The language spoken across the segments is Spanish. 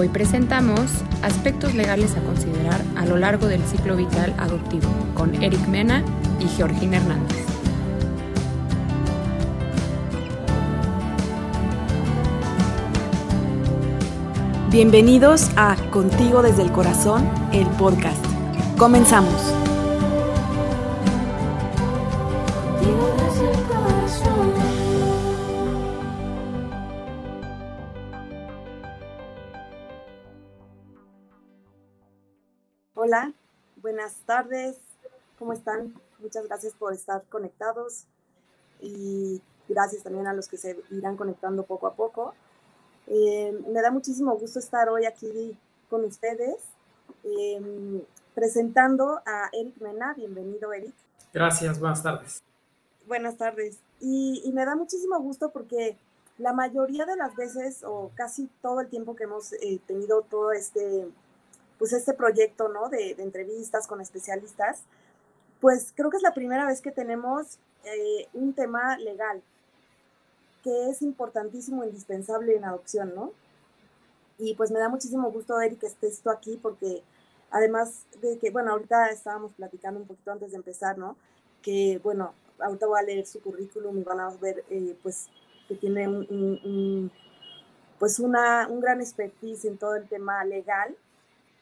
Hoy presentamos aspectos legales a considerar a lo largo del ciclo vital adoptivo con Eric Mena y Georgina Hernández. Bienvenidos a Contigo desde el Corazón, el podcast. Comenzamos. Buenas tardes, ¿cómo están? Muchas gracias por estar conectados y gracias también a los que se irán conectando poco a poco. Eh, me da muchísimo gusto estar hoy aquí con ustedes em, presentando a Eric Mena. Bienvenido, Eric. Gracias, buenas tardes. Buenas tardes. Y, me da muchísimo gusto porque la mayoría de las veces, o casi todo el tiempo que hemos eh, tenido todo este, pues este proyecto, ¿no? De, entrevistas con especialistas, pues creo que es la primera vez que tenemos eh, un tema legal, que es importantísimo, indispensable en adopción, ¿no? Y pues me da muchísimo gusto, Eric, que estés tú aquí, porque además de que, bueno, ahorita estábamos platicando un poquito antes de empezar, ¿no? Que, bueno, ahorita voy a leer su currículum y van a ver, eh, pues, que tiene un, pues una, un gran expertise en todo el tema legal,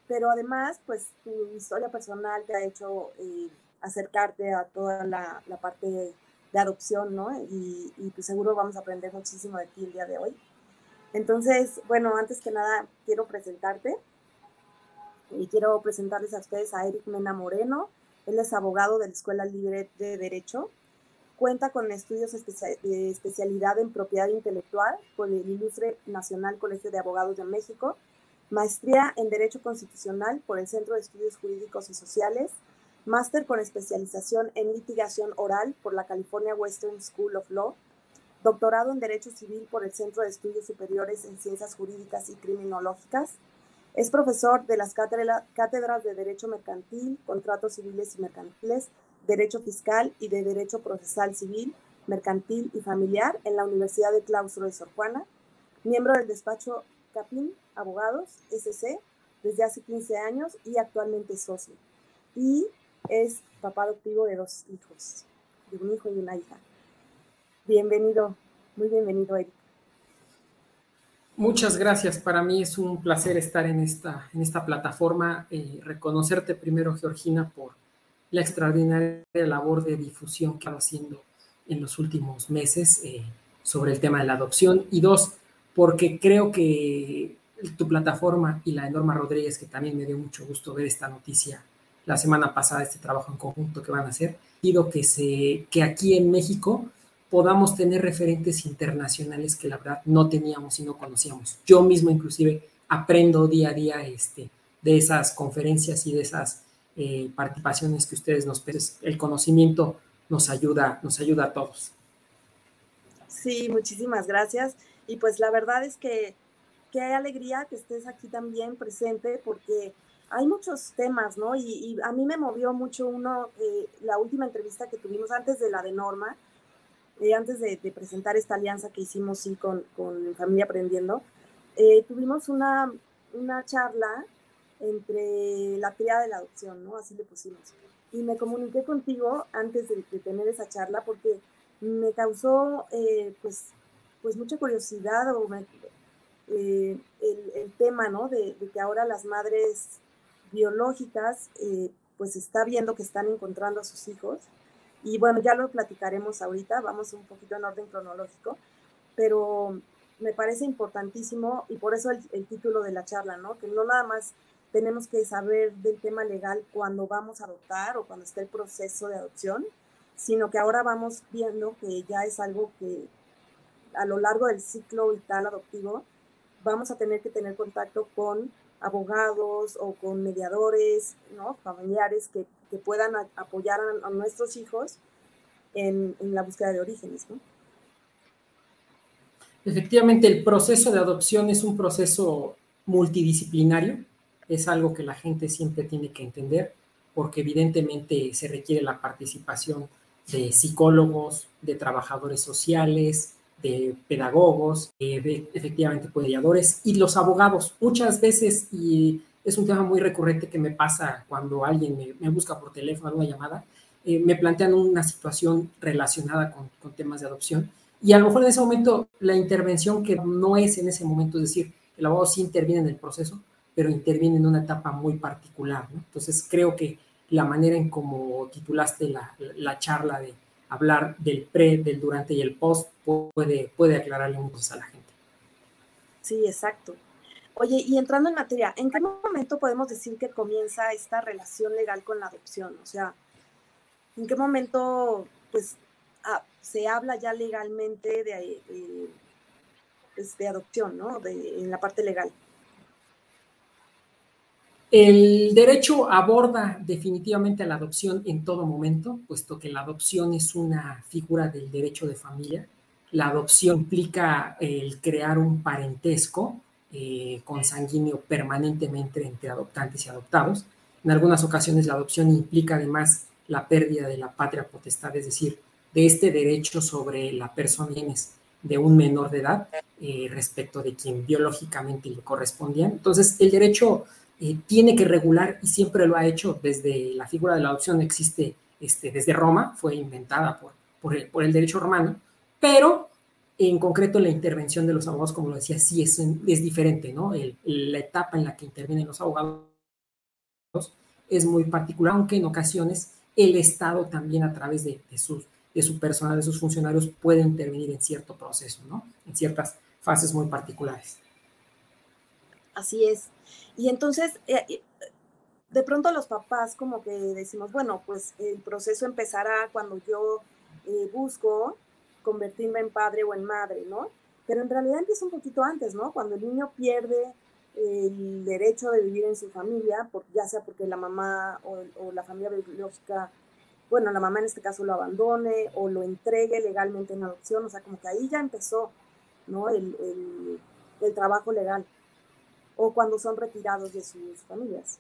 pero además, pues, tu historia personal te ha hecho eh, acercarte a toda la, la parte de adopción, ¿no? Y, y pues seguro vamos a aprender muchísimo de ti el día de hoy. Entonces, bueno, antes que nada quiero presentarte y quiero presentarles a ustedes a Eric Mena Moreno. Él es abogado de la Escuela Libre de Derecho. Cuenta con estudios de especialidad en propiedad intelectual por el Ilustre Nacional Colegio de Abogados de México, maestría en Derecho Constitucional por el Centro de Estudios Jurídicos y Sociales, máster con especialización en litigación oral por la California Western School of Law, doctorado en Derecho Civil por el Centro de Estudios Superiores en Ciencias Jurídicas y Criminológicas. Es profesor de las cátedras de Derecho Mercantil, Contratos Civiles y Mercantiles, Derecho Fiscal y de Derecho Procesal Civil, Mercantil y Familiar en la Universidad de Claustro de Sor Juana, miembro del despacho Capín Abogados, SC, desde hace 15 años y actualmente socio. Y es papá adoptivo de dos hijos, de un hijo y una hija. Bienvenido, muy bienvenido, Eric. Muchas gracias. Para mí es un placer estar en esta, en esta plataforma. Eh, reconocerte primero, Georgina, por la extraordinaria labor de difusión que ha haciendo en los últimos meses eh, sobre el tema de la adopción. Y dos, porque creo que tu plataforma y la de Norma Rodríguez, que también me dio mucho gusto ver esta noticia la semana pasada este trabajo en conjunto que van a hacer, pido que, se, que aquí en México podamos tener referentes internacionales que la verdad no teníamos y no conocíamos. Yo mismo inclusive aprendo día a día este, de esas conferencias y de esas eh, participaciones que ustedes nos El conocimiento nos ayuda, nos ayuda a todos. Sí, muchísimas gracias. Y pues la verdad es que qué alegría que estés aquí también presente porque hay muchos temas, ¿no? Y, a mí me movió mucho uno, eh, la última entrevista que tuvimos antes de la de Norma, eh, antes de, presentar esta alianza que hicimos sí, con, con Familia Aprendiendo, eh, tuvimos una, una charla entre la tría de la adopción, ¿no? Así le pusimos. Y me comuniqué contigo antes de, tener esa charla porque me causó, pues, pues mucha curiosidad o el, el, tema, ¿no? De, de, que ahora las madres biológicas, eh, pues está viendo que están encontrando a sus hijos. Y bueno, ya lo platicaremos ahorita, vamos un poquito en orden cronológico, pero me parece importantísimo y por eso el, título de la charla, ¿no? Que no nada más tenemos que saber del tema legal cuando vamos a adoptar o cuando está el proceso de adopción, sino que ahora vamos viendo que ya es algo que a lo largo del ciclo vital adoptivo vamos a tener que tener contacto con abogados o con mediadores, ¿no? familiares que, que puedan apoyar a, nuestros hijos en, en, la búsqueda de orígenes. ¿no? Efectivamente, el proceso de adopción es un proceso multidisciplinario, es algo que la gente siempre tiene que entender, porque evidentemente se requiere la participación de psicólogos, de trabajadores sociales, de pedagogos, de efectivamente mediadores y los abogados. Muchas veces, y es un tema muy recurrente que me pasa cuando alguien me, busca por teléfono, alguna llamada, eh, me plantean una situación relacionada con, con, temas de adopción. Y a lo mejor en ese momento la intervención que no es en ese momento, es decir, el abogado sí interviene en el proceso, pero interviene en una etapa muy particular. Entonces creo que la manera en cómo titulaste la, la charla de hablar del pre, del durante y el post puede, puede aclararle mucho a la gente. Sí, exacto. Oye, y entrando en materia, ¿en qué momento podemos decir que comienza esta relación legal con la adopción? O sea, ¿en qué momento pues ah, se habla ya legalmente de, pues, de, adopción, ¿no? De, en la parte legal. El derecho aborda definitivamente la adopción en todo momento, puesto que la adopción es una figura del derecho de familia. La adopción implica el crear un parentesco eh, consanguíneo permanentemente entre adoptantes y adoptados. En algunas ocasiones la adopción implica además la pérdida de la patria potestad, es decir, de este derecho sobre la persona de un menor de edad eh, respecto de quien biológicamente le correspondía. Entonces, el derecho eh, tiene que regular y siempre lo ha hecho desde la figura de la adopción, existe este, desde Roma, fue inventada por, por, el, por el derecho romano, pero en concreto la intervención de los abogados, como lo decía, sí es, es diferente, ¿no? la etapa en la que intervienen los abogados es muy particular, aunque en ocasiones el Estado también a través de, sus, de su personal, de sus funcionarios, puede intervenir en cierto proceso, ¿no? En ciertas fases muy particulares. Así es. Y entonces, eh, de pronto los papás como que decimos, bueno, pues el proceso empezará cuando yo eh, busco convertirme en padre o en madre, ¿no? Pero en realidad empieza un poquito antes, ¿no? Cuando el niño pierde el derecho de vivir en su familia, por, ya sea porque la mamá o, la familia biológica, bueno, la mamá en este caso lo abandone o lo entregue legalmente en adopción, o sea, como que ahí ya empezó, ¿no? El, el trabajo legal o cuando son retirados de sus familias.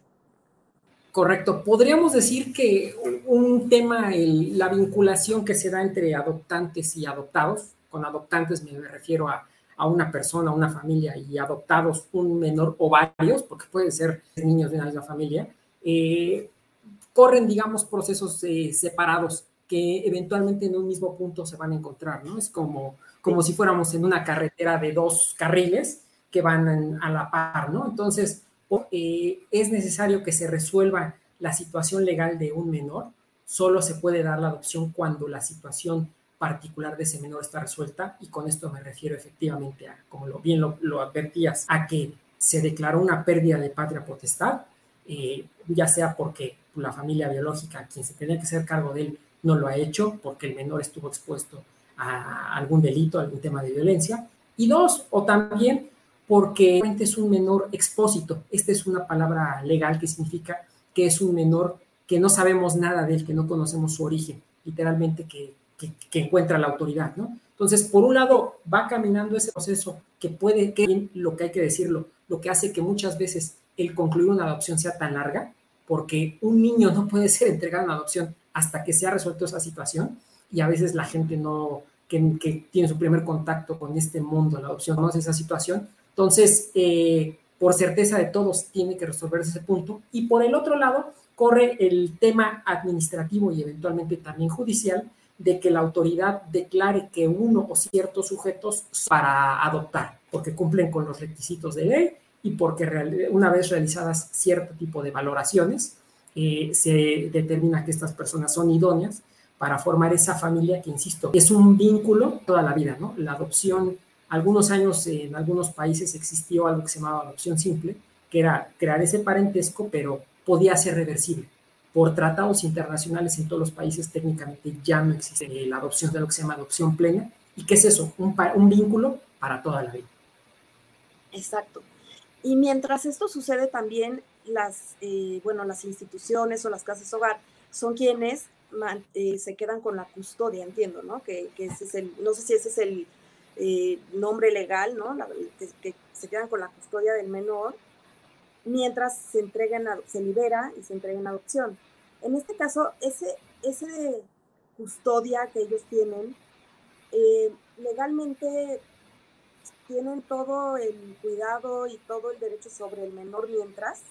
Correcto. Podríamos decir que un tema, la vinculación que se da entre adoptantes y adoptados, con adoptantes me refiero a, una persona, una familia y adoptados un menor o varios, porque pueden ser niños de una misma familia, eh, corren, digamos, procesos eh, separados que eventualmente en un mismo punto se van a encontrar, ¿no? Es como, como si fuéramos en una carretera de dos carriles que van a la par, ¿no? Entonces, eh, es necesario que se resuelva la situación legal de un menor. Solo se puede dar la adopción cuando la situación particular de ese menor está resuelta y con esto me refiero efectivamente a, como lo, bien lo, advertías, a que se declaró una pérdida de patria potestad, eh, ya sea porque la familia biológica, quien se tenía que hacer cargo de él, no lo ha hecho porque el menor estuvo expuesto a algún delito, algún tema de violencia, y dos, o también porque es un menor expósito. Esta es una palabra legal que significa que es un menor que no sabemos nada de él, que no conocemos su origen, literalmente que, que, encuentra la autoridad, ¿no? Entonces, por un lado, va caminando ese proceso que puede, que lo que hay que decirlo, lo que hace que muchas veces el concluir una adopción sea tan larga, porque un niño no puede ser entregado a una adopción hasta que se ha resuelto esa situación, y a veces la gente no, que, que tiene su primer contacto con este mundo, la adopción, conoce esa situación, entonces, eh, por certeza de todos, tiene que resolverse ese punto. Y por el otro lado, corre el tema administrativo y eventualmente también judicial de que la autoridad declare que uno o ciertos sujetos para adoptar, porque cumplen con los requisitos de ley y porque una vez realizadas cierto tipo de valoraciones, eh, se determina que estas personas son idóneas para formar esa familia que, insisto, es un vínculo toda la vida, ¿no? La adopción algunos años en algunos países existió algo que se llamaba adopción simple, que era crear ese parentesco, pero podía ser reversible. Por tratados internacionales en todos los países técnicamente ya no existe la adopción de lo que se llama adopción plena. ¿Y qué es eso? Un, un vínculo para toda la vida. Exacto. Y mientras esto sucede también, las, eh, bueno, las instituciones o las casas hogar son quienes eh, se quedan con la custodia, entiendo, ¿no? Que, que, ese es el, no sé si ese es el, eh, nombre legal, ¿no? que, se quedan con la custodia del menor, mientras se entregan, se libera y se entrega en adopción. En este caso, ese, ese custodia que ellos tienen, eh, legalmente tienen todo el cuidado y todo el derecho sobre el menor mientras.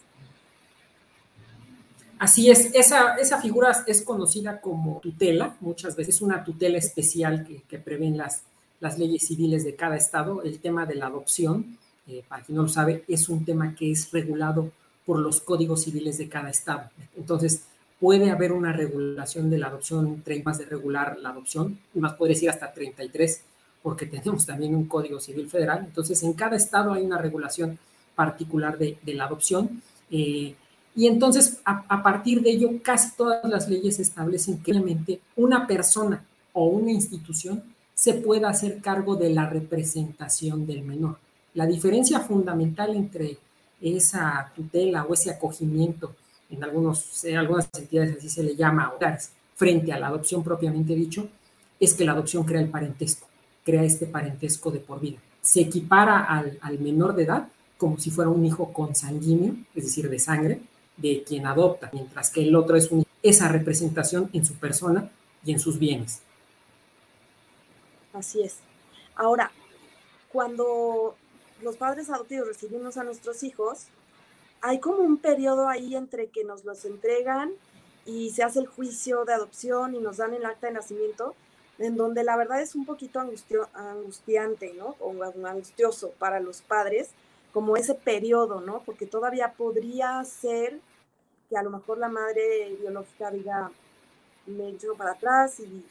Así es, esa, esa figura es conocida como tutela, muchas veces una tutela especial que prevén las, las leyes civiles de cada estado. El tema de la adopción, eh, para quien no lo sabe, es un tema que es regulado por los códigos civiles de cada estado. Entonces, puede haber una regulación de la adopción, 30 más de regular la adopción, más podría decir hasta 33, porque tenemos también un código civil federal. Entonces, en cada estado hay una regulación particular de, la adopción. Eh, y entonces, a, partir de ello, casi todas las leyes establecen que una persona o una institución se pueda hacer cargo de la representación del menor. La diferencia fundamental entre esa tutela o ese acogimiento, en, algunos, algunas entidades así se le llama hogares, frente a la adopción propiamente dicho, es que la adopción crea el parentesco, crea este parentesco de por vida. Se equipara al, al menor de edad como si fuera un hijo consanguíneo, es decir, de sangre, de quien adopta, mientras que el otro es esa representación en su persona y en sus bienes. Así es. Ahora, cuando los padres adoptivos recibimos a nuestros hijos, hay como un periodo ahí entre que nos los entregan y se hace el juicio de adopción y nos dan el acta de nacimiento, en donde la verdad es un poquito angustiante, ¿no? O angustioso para los padres, como ese periodo, ¿no? Porque todavía podría ser que a lo mejor la madre biológica diga, me echo para atrás y,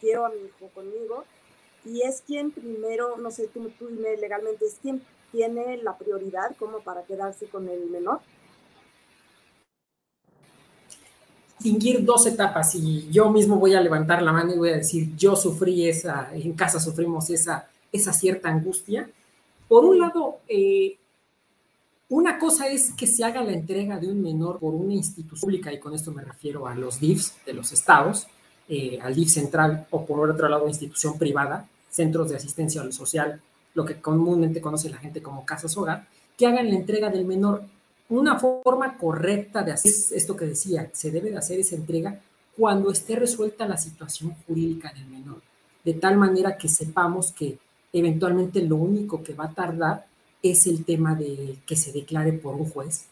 quiero a mi hijo conmigo, y es quien primero, no sé, tú, tú dime legalmente, es quien tiene la prioridad como para quedarse con el menor. distinguir dos etapas y yo mismo voy a levantar la mano y voy a decir, yo sufrí esa, en casa sufrimos esa, esa cierta angustia. Por un lado, eh, una cosa es que se haga la entrega de un menor por una institución pública, y con esto me refiero a los DIFs de los estados, eh, al DIF central o por otro lado institución privada, centros de asistencia social, lo que comúnmente conoce la gente como casas hogar, que hagan la entrega del menor. Una forma correcta de hacer esto que decía, se debe de hacer esa entrega cuando esté resuelta la situación jurídica del menor, de tal manera que sepamos que eventualmente lo único que va a tardar es el tema de que se declare por un juez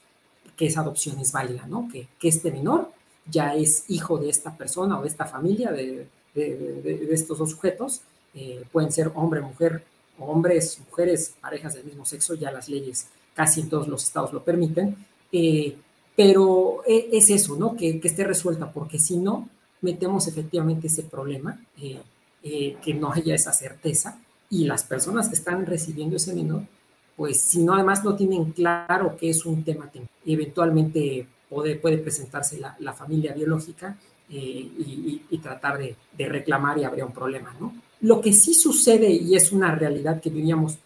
que esa adopción es válida, ¿no? Que, que este menor ya es hijo de esta persona o de esta familia, de, de, estos dos sujetos, eh, pueden ser hombre, mujer, hombres, mujeres, parejas del mismo sexo, ya las leyes casi en todos los estados lo permiten, eh, pero e, es eso, ¿no? Que, que, esté resuelta, porque si no, metemos efectivamente ese problema, eh, que no haya esa certeza, y las personas que están recibiendo ese menor pues si no además no tienen claro que es un tema eventualmente puede, puede presentarse la, familia biológica eh, y, tratar de, reclamar y habría un problema, ¿no? Lo que sí sucede y es una realidad que vivíamos,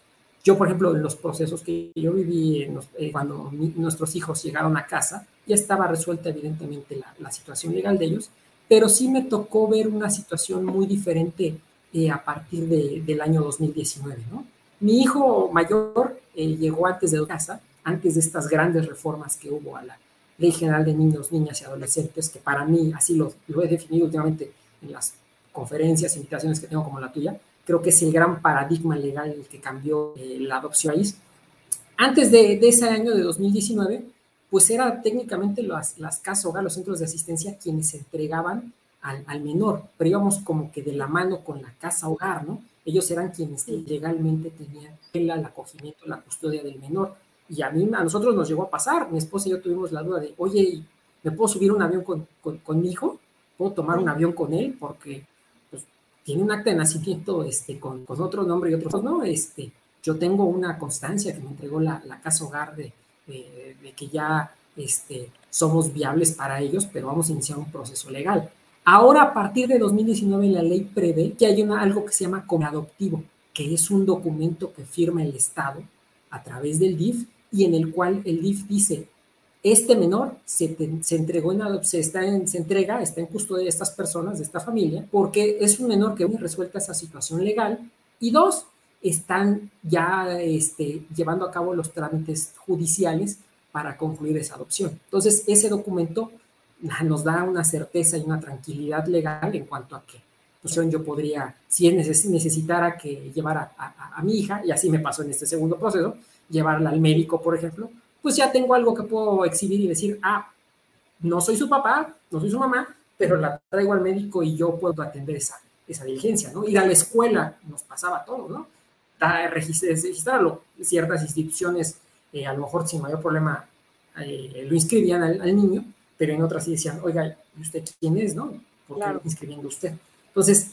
yo por ejemplo en los procesos que yo viví eh, cuando nuestros hijos llegaron a casa, ya estaba resuelta evidentemente la, situación legal de ellos, pero sí me tocó ver una situación muy diferente eh, a partir del año 2019, ¿no? Mi hijo mayor llegó antes de casa, antes de estas grandes reformas que hubo a la Ley General de Niños, Niñas y Adolescentes, que para mí, así lo, he definido últimamente en las conferencias, invitaciones que tengo como la tuya, creo que es el gran paradigma legal que cambió eh, la adopción país. Antes de, ese año de 2019, pues era técnicamente las, las casas hogar, los centros de asistencia, quienes entregaban al, al, menor, pero íbamos como que de la mano con la casa hogar, ¿no? Ellos eran quienes legalmente tenían el, acogimiento, la custodia del menor. Y a mí, a nosotros nos llegó a pasar. Mi esposa y yo tuvimos la duda de, oye, ¿me puedo subir un avión con, con, mi hijo? ¿Puedo tomar un avión con él? Porque pues, tiene un acta de nacimiento este, con, con otro nombre y otro no. Este, yo tengo una constancia que me entregó la, la casa hogar de, de, que ya este, somos viables para ellos, pero vamos a iniciar un proceso legal. Ahora, a partir de 2019, la ley prevé que hay una, algo que se llama adoptivo, que es un documento que firma el Estado a través del DIF y en el cual el DIF dice, este menor se, se entregó en se, está se entrega, está en custodia de estas personas, de esta familia, porque es un menor que, uno, resuelta esa situación legal y dos, están ya este, llevando a cabo los trámites judiciales para concluir esa adopción. Entonces, ese documento nos da una certeza y una tranquilidad legal en cuanto a que yo podría, si necesitara que llevara a, mi hija, y así me pasó en este segundo proceso, llevarla al médico, por ejemplo, pues ya tengo algo que puedo exhibir y decir, ah, no soy su papá, no soy su mamá, pero la traigo al médico y yo puedo atender esa, esa diligencia, ¿no? Ir a la escuela, nos pasaba todo, ¿no? registrarlo. Ciertas instituciones, eh, a lo mejor sin mayor problema, eh, lo inscribían al, niño, pero en otras sí decían, oiga, ¿usted quién es, no? ¿Por qué lo está inscribiendo usted? Entonces,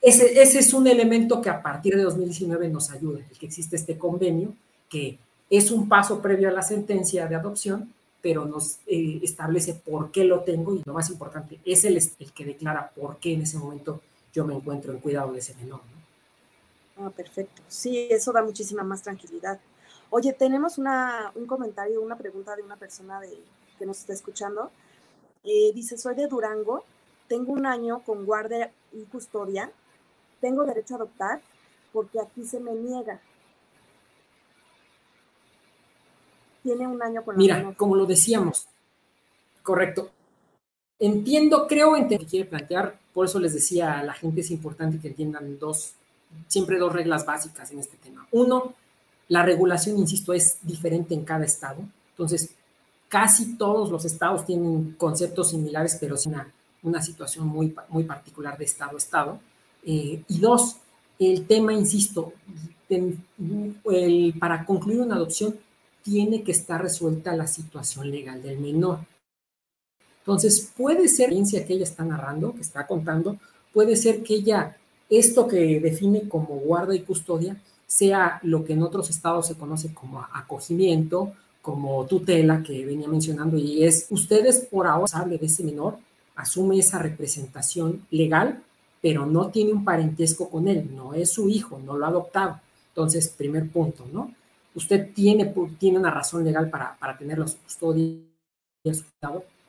ese, ese, es un elemento que a partir de 2019 nos ayuda, el que existe este convenio, que es un paso previo a la sentencia de adopción, pero nos eh, establece por qué lo tengo y lo más importante, es el, el que declara por qué en ese momento yo me encuentro en cuidado de ese menor. Ah, perfecto. Sí, eso da muchísima más tranquilidad. Oye, tenemos una, un comentario, una pregunta de una persona de, que nos está escuchando. Eh, dice, soy de Durango, tengo un año con guardia y custodia, tengo derecho a adoptar porque aquí se me niega. Tiene un año con la Mira, como lo decíamos, correcto. Entiendo, creo en que quiere plantear, por eso les decía a la gente es importante que entiendan dos siempre dos reglas básicas en este tema. Uno, la regulación, insisto, es diferente en cada estado. Entonces, casi todos los estados tienen conceptos similares, pero una, una situación muy, muy particular de estado a estado. Eh, y dos, el tema, insisto, para concluir una adopción tiene que estar resuelta la situación legal del menor. Entonces, puede ser la experiencia que ella está narrando, que está contando, puede ser que ella esto que define como guarda y custodia sea lo que en otros estados se conoce como acogimiento, como tutela que venía mencionando, y es ustedes por ahora hable de ese menor, asume esa representación legal, pero no tiene un parentesco con él, no es su hijo, no lo ha adoptado. Entonces, primer punto, ¿no? Usted tiene, tiene una razón legal para, para tenerlo a su custodia,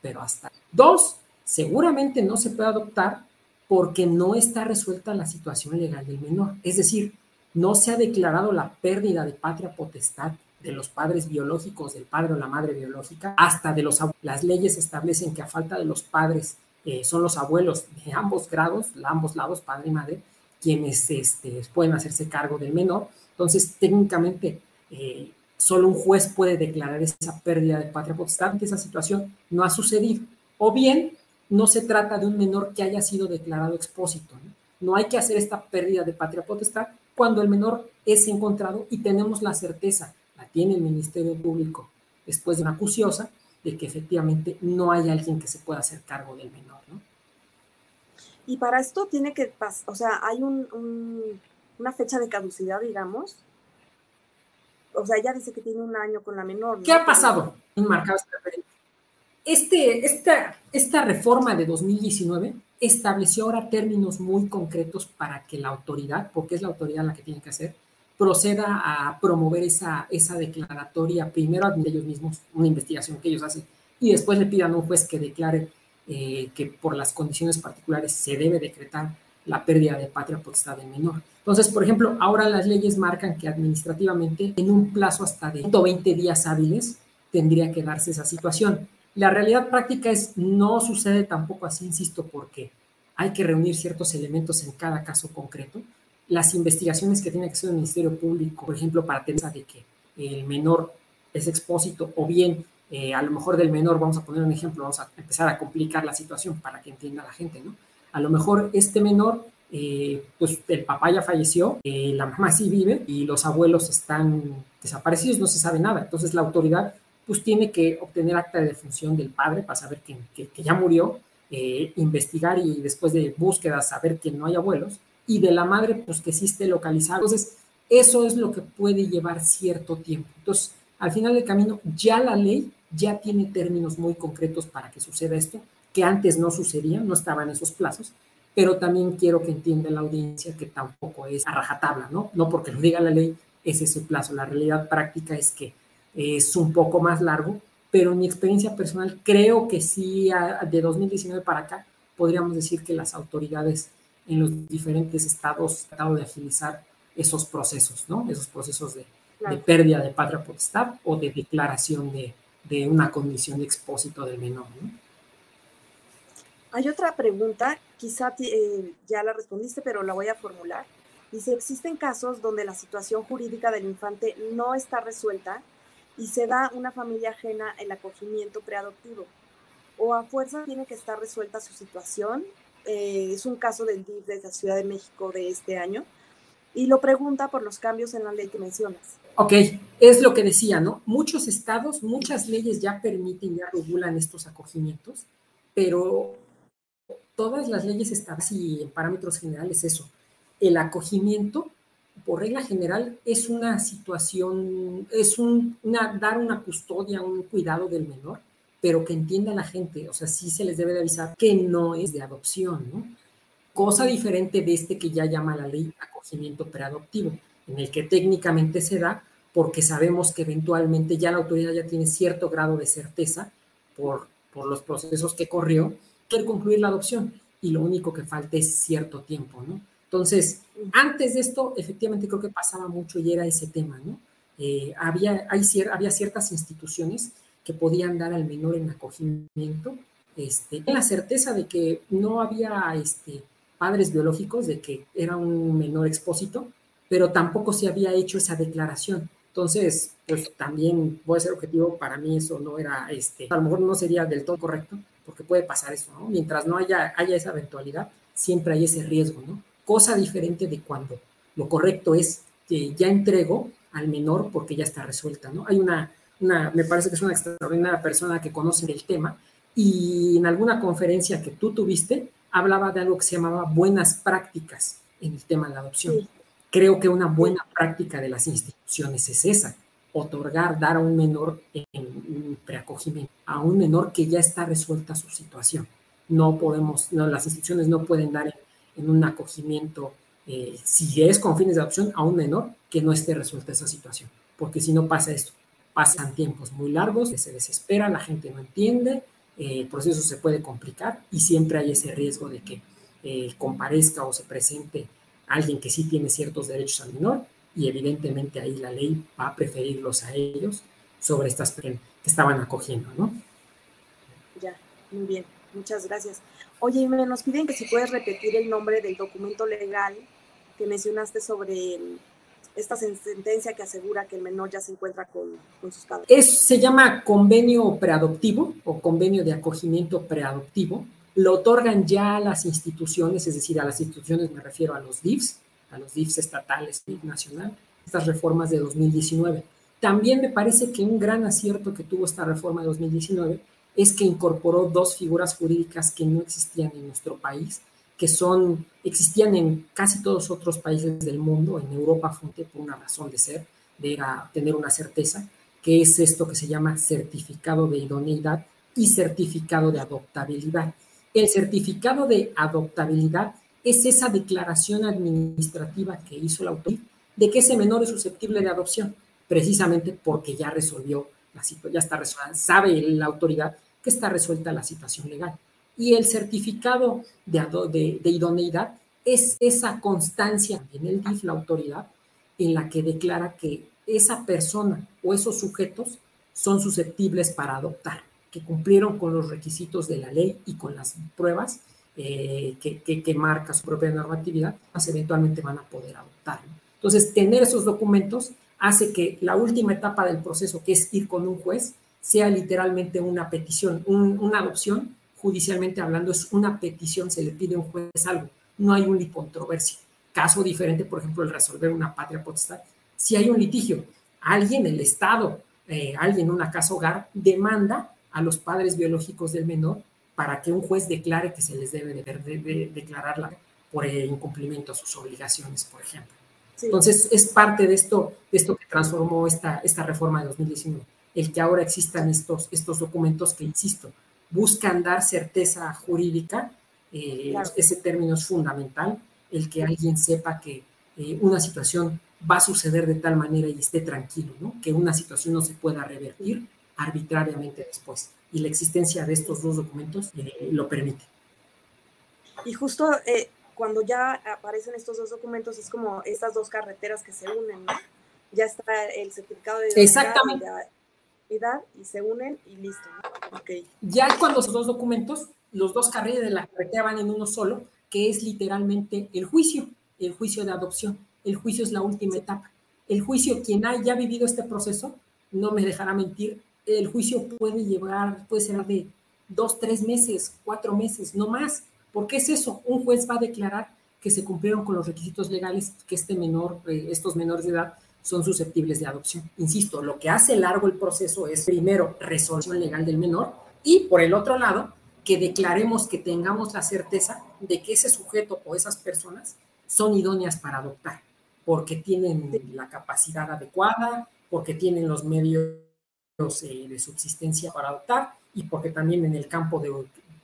pero hasta. Dos, seguramente no se puede adoptar porque no está resuelta la situación legal del menor. Es decir, no se ha declarado la pérdida de patria potestad de los padres biológicos, del padre o la madre biológica, hasta de los abuelos. Las leyes establecen que a falta de los padres eh, son los abuelos de ambos grados, ambos lados, padre y madre, quienes este, pueden hacerse cargo del menor. Entonces, técnicamente, eh, solo un juez puede declarar esa pérdida de patria potestad. Esa situación no ha sucedido. O bien, no se trata de un menor que haya sido declarado expósito. ¿no? hay que hacer esta pérdida de patria potestad cuando el menor es encontrado y tenemos la certeza, la tiene el Ministerio Público después de una acuciosa, de que efectivamente no hay alguien que se pueda hacer cargo del menor. ¿no? Y para esto tiene que pasar, o sea, hay una fecha de caducidad, digamos. O sea, ella dice que tiene un año con la menor. ¿Qué ha pasado? Este, esta, esta reforma de 2019 estableció ahora términos muy concretos para que la autoridad, porque es la autoridad la que tiene que hacer, proceda a promover esa, esa declaratoria, primero a ellos mismos, una investigación que ellos hacen, y después le pidan a un juez que declare eh, que por las condiciones particulares se debe decretar la pérdida de patria potestad del menor. Entonces, por ejemplo, ahora las leyes marcan que administrativamente en un plazo hasta de 120 días hábiles tendría que darse esa situación. La realidad práctica es, no sucede tampoco así, insisto, porque hay que reunir ciertos elementos en cada caso concreto. Las investigaciones que tiene que hacer el Ministerio Público, por ejemplo, para tener de que el menor es expósito o bien eh, a lo mejor del menor, vamos a poner un ejemplo, vamos a empezar a complicar la situación para que entienda la gente, ¿no? A lo mejor este menor, eh, pues el papá ya falleció, eh, la mamá sí vive y los abuelos están desaparecidos, no se sabe nada. Entonces la autoridad pues tiene que obtener acta de defunción del padre para saber que, que, ya murió, investigar y después de búsqueda saber que no hay abuelos, y de la madre, pues que sí esté localizado. Entonces, eso es lo que puede llevar cierto tiempo. Entonces, al final del camino, ya la ley ya tiene términos muy concretos para que suceda esto, que antes no sucedía, no estaban esos plazos, pero también quiero que entienda la audiencia que tampoco es a rajatabla, ¿no? No porque lo diga la ley, es ese plazo. La realidad práctica es que es un poco más largo, pero en mi experiencia personal creo que sí, de 2019 para acá, podríamos decir que las autoridades en los diferentes estados tratado de agilizar esos procesos, ¿no? Esos procesos de, pérdida de patria potestad o de declaración de, una condición de expósito del menor, ¿no? Hay otra pregunta, quizá eh, ya la respondiste, pero la voy a formular. Dice, existen casos donde la situación jurídica del infante no está resuelta y se da una familia ajena el acogimiento preadoptivo. O a fuerza tiene que estar resuelta su situación. Eh, es un caso del DIF de la Ciudad de México de este año. Y lo pregunta por los cambios en la ley que mencionas. Ok, es lo que decía, ¿no? Muchos estados, muchas leyes ya permiten, ya regulan estos acogimientos, pero todas las leyes están y en parámetros generales eso. El acogimiento, por regla general, es una situación, es un, una, dar una custodia, un cuidado del menor, pero que entienda la gente, o sea, sí se les debe de avisar que no es de adopción, ¿no? Cosa diferente de este que ya llama la ley acogimiento preadoptivo, en el que técnicamente se da porque sabemos que eventualmente ya la autoridad ya tiene cierto grado de certeza por, por los procesos que corrió quiere concluir la adopción y lo único que falta es cierto tiempo, ¿no? Entonces, antes de esto, efectivamente creo que pasaba mucho y era ese tema, ¿no? Eh, había, hay, había ciertas instituciones que podían dar al menor en acogimiento, este, en la certeza de que no había este, padres biológicos, de que era un menor expósito, pero tampoco se había hecho esa declaración. Entonces, pues también voy a ser objetivo, para mí eso no era, este, a lo mejor no sería del todo correcto, porque puede pasar eso, ¿no? Mientras no haya, haya esa eventualidad, siempre hay ese riesgo, ¿no? Cosa diferente de cuando lo correcto es que ya entrego al menor porque ya está resuelta, ¿no? Hay una, una, me parece que es una extraordinaria persona que conoce el tema y en alguna conferencia que tú tuviste hablaba de algo que se llamaba buenas prácticas en el tema de la adopción. Creo que una buena práctica de las instituciones es esa, otorgar, dar a un menor en preacogimiento, a un menor que ya está resuelta su situación. No podemos, no, las instituciones no pueden dar en, un acogimiento, eh, si es con fines de adopción, a un menor que no esté resuelta esa situación, porque si no pasa esto, pasan tiempos muy largos, se desespera, la gente no entiende, eh, el proceso se puede complicar y siempre hay ese riesgo de que eh, comparezca o se presente alguien que sí tiene ciertos derechos al menor y evidentemente ahí la ley va a preferirlos a ellos sobre estas que estaban acogiendo, ¿no? Ya, muy bien, muchas gracias. Oye, nos piden que si puedes repetir el nombre del documento legal que mencionaste sobre esta sentencia que asegura que el menor ya se encuentra con, sus padres. Es, se llama convenio preadoptivo o convenio de acogimiento preadoptivo. Lo otorgan ya las instituciones, es decir, a las instituciones me refiero a los DIFs, a los DIFs estatales, DIF nacional, estas reformas de 2019. También me parece que un gran acierto que tuvo esta reforma de 2019 es que incorporó dos figuras jurídicas que no existían en nuestro país, que son, existían en casi todos otros países del mundo, en Europa fue por una razón de ser, de tener una certeza, que es esto que se llama certificado de idoneidad y certificado de adoptabilidad. El certificado de adoptabilidad es esa declaración administrativa que hizo la autoridad de que ese menor es susceptible de adopción, precisamente porque ya resolvió la situación, ya está resuelta, sabe la autoridad que está resuelta la situación legal. Y el certificado de, idoneidad es esa constancia en el DIF, la autoridad, en la que declara que esa persona o esos sujetos son susceptibles para adoptar, que cumplieron con los requisitos de la ley y con las pruebas eh, que, marca su propia normatividad, más eventualmente van a poder adoptar. Entonces, tener esos documentos hace que la última etapa del proceso, que es ir con un juez, sea literalmente una petición, una adopción, judicialmente hablando, es una petición, se le pide a un juez algo, no hay una controversia. Caso diferente, por ejemplo, el resolver una patria potestad. Si hay un litigio, alguien, el Estado, eh, alguien, una casa hogar, demanda a los padres biológicos del menor para que un juez declare que se les debe de, declararla por el incumplimiento a sus obligaciones, por ejemplo. Entonces, es parte de esto, de esto que transformó esta, esta reforma de 2019, el que ahora existan estos, estos documentos que, insisto, buscan dar certeza jurídica, eh, ese término es fundamental, el que alguien sepa que eh, una situación va a suceder de tal manera y esté tranquilo, ¿no? que una situación no se pueda revertir arbitrariamente después y la existencia de estos dos documentos eh, lo permite. Y justo eh, cuando ya aparecen estos dos documentos es como estas dos carreteras que se unen, ¿no? Ya está el certificado de Exactamente. Edad y se unen y listo. ¿no? Ya cuando esos dos documentos los dos carriles de la carretera van en uno solo, que es literalmente el juicio, el juicio de adopción. El juicio es la última etapa. El juicio, quien haya vivido este proceso, no me dejará mentir, el juicio puede llevar, puede ser de dos, tres meses, cuatro meses, no más. ¿Por qué es eso? Un juez va a declarar que se cumplieron con los requisitos legales, que este menor, eh, estos menores de edad son susceptibles de adopción. Insisto, lo que hace largo el proceso es primero resolución legal del menor y por el otro lado, que declaremos que tengamos la certeza de que ese sujeto o esas personas son idóneas para adoptar, porque tienen la capacidad adecuada, porque tienen los medios eh, de subsistencia para adoptar y porque también en el campo de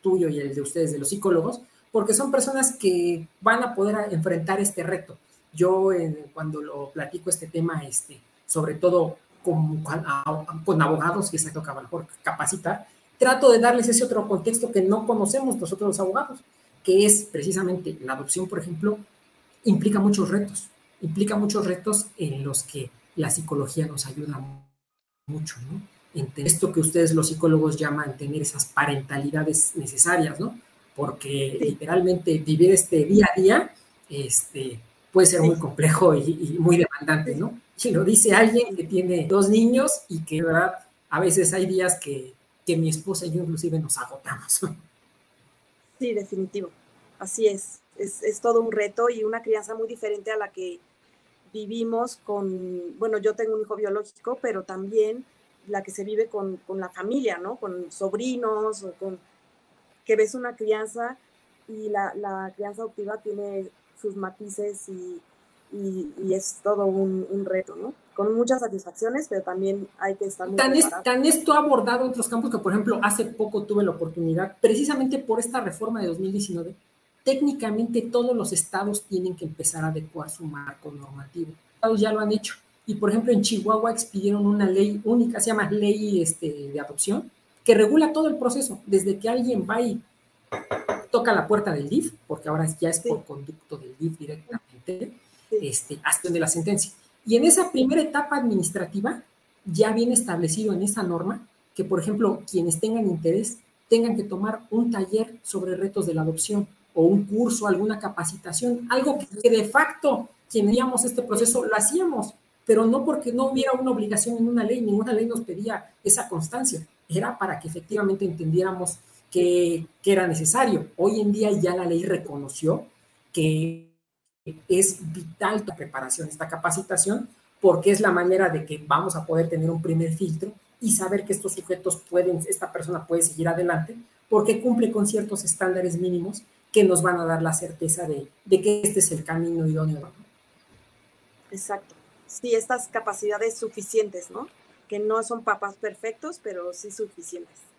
tuyo y el de ustedes, de los psicólogos, porque son personas que van a poder enfrentar este reto. Yo cuando lo platico este tema, este, sobre todo con, con abogados que se toca mejor capacitar, trato de darles ese otro contexto que no conocemos nosotros los abogados, que es precisamente la adopción, por ejemplo, implica muchos retos, implica muchos retos en los que la psicología nos ayuda mucho, ¿no? En esto que ustedes los psicólogos llaman tener esas parentalidades necesarias, ¿no? Porque literalmente vivir este día a día, este, puede ser muy complejo y, muy demandante, ¿no? Y lo dice alguien que tiene dos niños y que, ¿verdad? A veces hay días que, que mi esposa y yo inclusive nos agotamos. Sí, definitivo. Así es. es. Es todo un reto y una crianza muy diferente a la que vivimos con, bueno, yo tengo un hijo biológico, pero también la que se vive con, con la familia, ¿no? Con sobrinos o con que ves una crianza y la, la crianza adoptiva tiene sus matices y, y, es todo un, un, reto, ¿no? Con muchas satisfacciones, pero también hay que estar muy tan, es, tan esto ha abordado otros campos que, por ejemplo, hace poco tuve la oportunidad, precisamente por esta reforma de 2019, técnicamente todos los estados tienen que empezar a adecuar su marco normativo. Estados ya lo han hecho. Y, por ejemplo, en Chihuahua expidieron una ley única, se llama ley este, de adopción, que regula todo el proceso, desde que alguien va y toca la puerta del DIF, porque ahora ya es por conducto del DIF directamente, este, hasta de la sentencia. Y en esa primera etapa administrativa ya viene establecido en esa norma que, por ejemplo, quienes tengan interés tengan que tomar un taller sobre retos de la adopción o un curso, alguna capacitación, algo que de facto quienes haríamos este proceso lo hacíamos, pero no porque no hubiera una obligación en una ley, ninguna ley nos pedía esa constancia, era para que efectivamente entendiéramos que, era necesario. Hoy en día ya la ley reconoció que es vital la preparación, esta capacitación, porque es la manera de que vamos a poder tener un primer filtro y saber que estos sujetos pueden, esta persona puede seguir adelante, porque cumple con ciertos estándares mínimos que nos van a dar la certeza de, de que este es el camino idóneo. Exacto. Sí, estas capacidades suficientes, ¿no? Que no son papás perfectos, pero sí suficientes.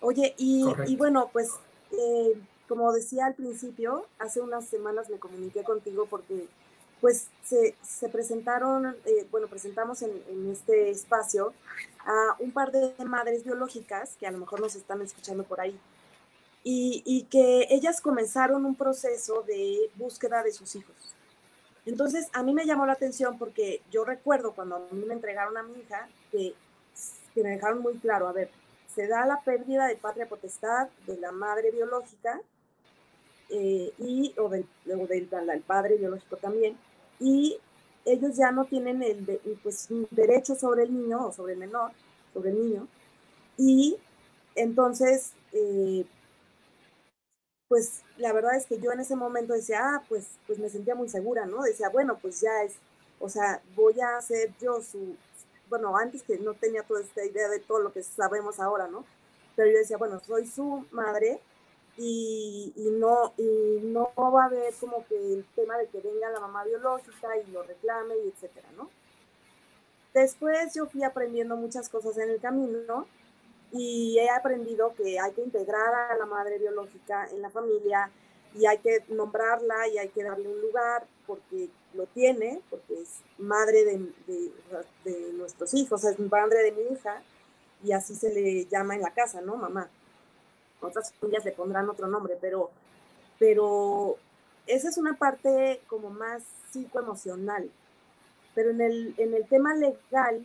Oye, y, y bueno, pues eh, como decía al principio, hace unas semanas me comuniqué contigo porque pues se, se presentaron, eh, bueno, presentamos en, en, este espacio a un par de madres biológicas que a lo mejor nos están escuchando por ahí y, y que ellas comenzaron un proceso de búsqueda de sus hijos. Entonces, a mí me llamó la atención porque yo recuerdo cuando a mí me entregaron a mi hija que, que me dejaron muy claro, a ver, se da la pérdida de patria potestad de la madre biológica eh, y, o del, del, padre biológico también, y ellos ya no tienen el pues, derecho sobre el niño o sobre el menor, sobre el niño, y entonces, eh, pues la verdad es que yo en ese momento decía, ah, pues, pues me sentía muy segura, ¿no? Decía, bueno, pues ya es, o sea, voy a ser yo su, bueno, antes que no tenía toda esta idea de todo lo que sabemos ahora, ¿no? Pero yo decía, bueno, soy su madre y, no, y no va a haber como que el tema de que venga la mamá biológica y lo reclame y etcétera, ¿no? Después yo fui aprendiendo muchas cosas en el camino y he aprendido que hay que integrar a la madre biológica en la familia y hay que nombrarla y hay que darle un lugar porque lo tiene, porque es madre de, nuestros hijos, es madre de mi hija y así se le llama en la casa, ¿no? Mamá otras familias le pondrán otro nombre, pero, pero esa es una parte como más psicoemocional. Pero en el, en el tema legal,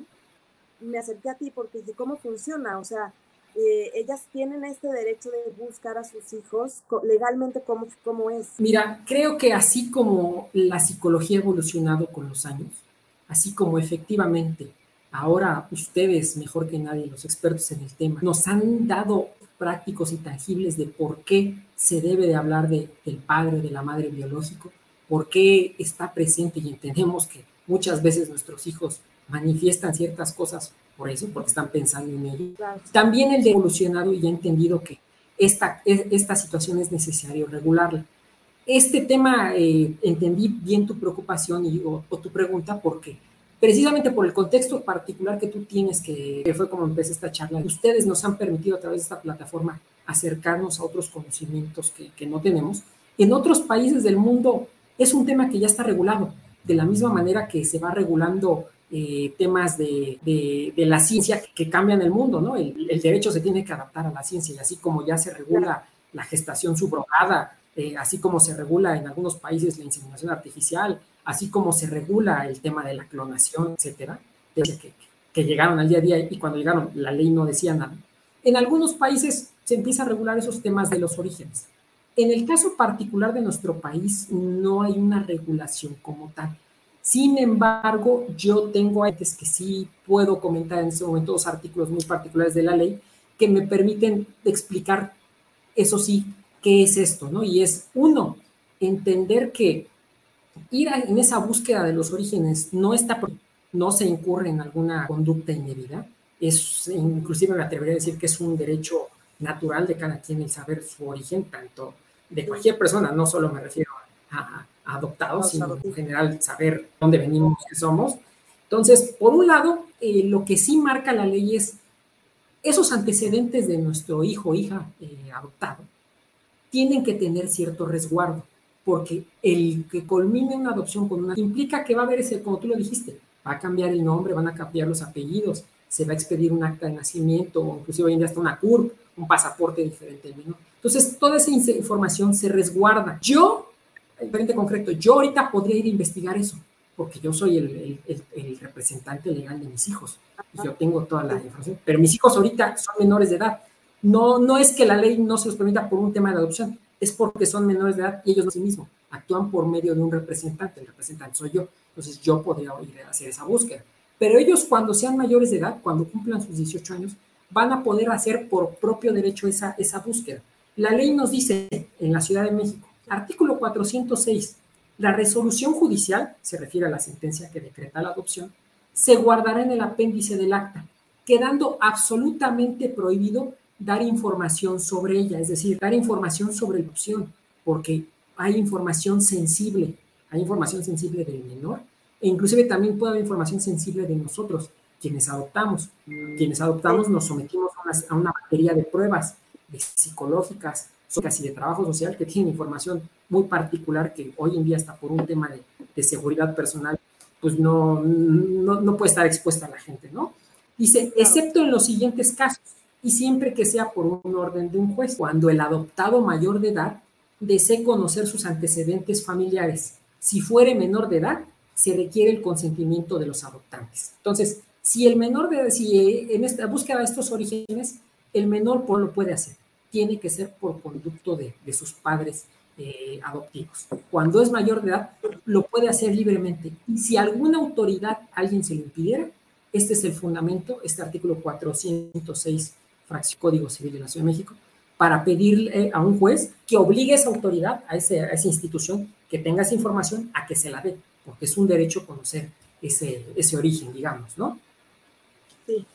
me acerqué a ti porque dije, ¿cómo funciona? O sea, eh, ellas tienen este derecho de buscar a sus hijos legalmente como, como es. Mira, creo que así como la psicología ha evolucionado con los años, así como efectivamente ahora ustedes, mejor que nadie, los expertos en el tema, nos han dado prácticos y tangibles de por qué se debe de hablar de, del padre, de la madre biológico, por qué está presente y entendemos que muchas veces nuestros hijos manifiestan ciertas cosas por eso, porque están pensando en ello. También el de evolucionado y ha entendido que esta, esta situación es necesario regularla. Este tema, eh, entendí bien tu preocupación y, o, tu pregunta, porque precisamente por el contexto particular que tú tienes, que, fue como empecé esta charla, ustedes nos han permitido a través de esta plataforma acercarnos a otros conocimientos que, que no tenemos. En otros países del mundo es un tema que ya está regulado, de la misma manera que se va regulando eh, temas de, de, la ciencia que cambian el mundo, ¿no? El, el, derecho se tiene que adaptar a la ciencia y así como ya se regula la gestación subrogada, eh, así como se regula en algunos países la inseminación artificial, así como se regula el tema de la clonación, etcétera, que, que llegaron al día a día y cuando llegaron la ley no decía nada. En algunos países se empieza a regular esos temas de los orígenes. En el caso particular de nuestro país no hay una regulación como tal. Sin embargo, yo tengo antes que sí puedo comentar en este momento dos artículos muy particulares de la ley que me permiten explicar, eso sí, qué es esto, ¿no? Y es, uno, entender que ir en esa búsqueda de los orígenes no está, no se incurre en alguna conducta indebida, es, inclusive me atrevería a decir que es un derecho natural de cada quien el saber su origen, tanto de cualquier persona, no solo me refiero a, adoptados, sino en general saber dónde venimos, qué somos. Entonces, por un lado, eh, lo que sí marca la ley es esos antecedentes de nuestro hijo o hija eh, adoptado tienen que tener cierto resguardo, porque el que culmine una adopción con una implica que va a haber ese, como tú lo dijiste, va a cambiar el nombre, van a cambiar los apellidos, se va a expedir un acta de nacimiento, o inclusive hoy en día hasta una CURP, un pasaporte diferente. Entonces, toda esa información se resguarda. Yo frente concreto, yo ahorita podría ir a investigar eso, porque yo soy el, el, representante legal de mis hijos. Yo tengo toda la información, pero mis hijos ahorita son menores de edad. No, no es que la ley no se los permita por un tema de adopción, es porque son menores de edad y ellos no sí mismos actúan por medio de un representante. El representante soy yo, entonces yo podría ir a hacer esa búsqueda. Pero ellos cuando sean mayores de edad, cuando cumplan sus 18 años, van a poder hacer por propio derecho esa, esa búsqueda. La ley nos dice en la Ciudad de México Artículo 406. La resolución judicial, se refiere a la sentencia que decreta la adopción, se guardará en el apéndice del acta, quedando absolutamente prohibido dar información sobre ella, es decir, dar información sobre la adopción, porque hay información sensible, hay información sensible del menor, e inclusive también puede haber información sensible de nosotros, quienes adoptamos. Quienes adoptamos nos sometimos a una, a una batería de pruebas psicológicas, casi de trabajo social que tienen información muy particular que hoy en día está por un tema de, seguridad personal, pues no, no, puede estar expuesta a la gente, ¿no? Dice, excepto en los siguientes casos, y siempre que sea por un orden de un juez, cuando el adoptado mayor de edad desee conocer sus antecedentes familiares. Si fuere menor de edad, se requiere el consentimiento de los adoptantes. Entonces, si el menor de si en esta búsqueda de estos orígenes, el menor lo puede hacer tiene que ser por conducto de, sus padres eh, adoptivos. Cuando es mayor de edad, lo puede hacer libremente. Y si alguna autoridad, alguien se lo impidiera, este es el fundamento, este artículo 406, fracción Código Civil de la Ciudad de México, para pedirle a un juez que obligue a esa autoridad, a, a esa institución, que tenga esa información, a que se la dé, porque es un derecho conocer ese, ese origen, digamos, ¿no? Sí.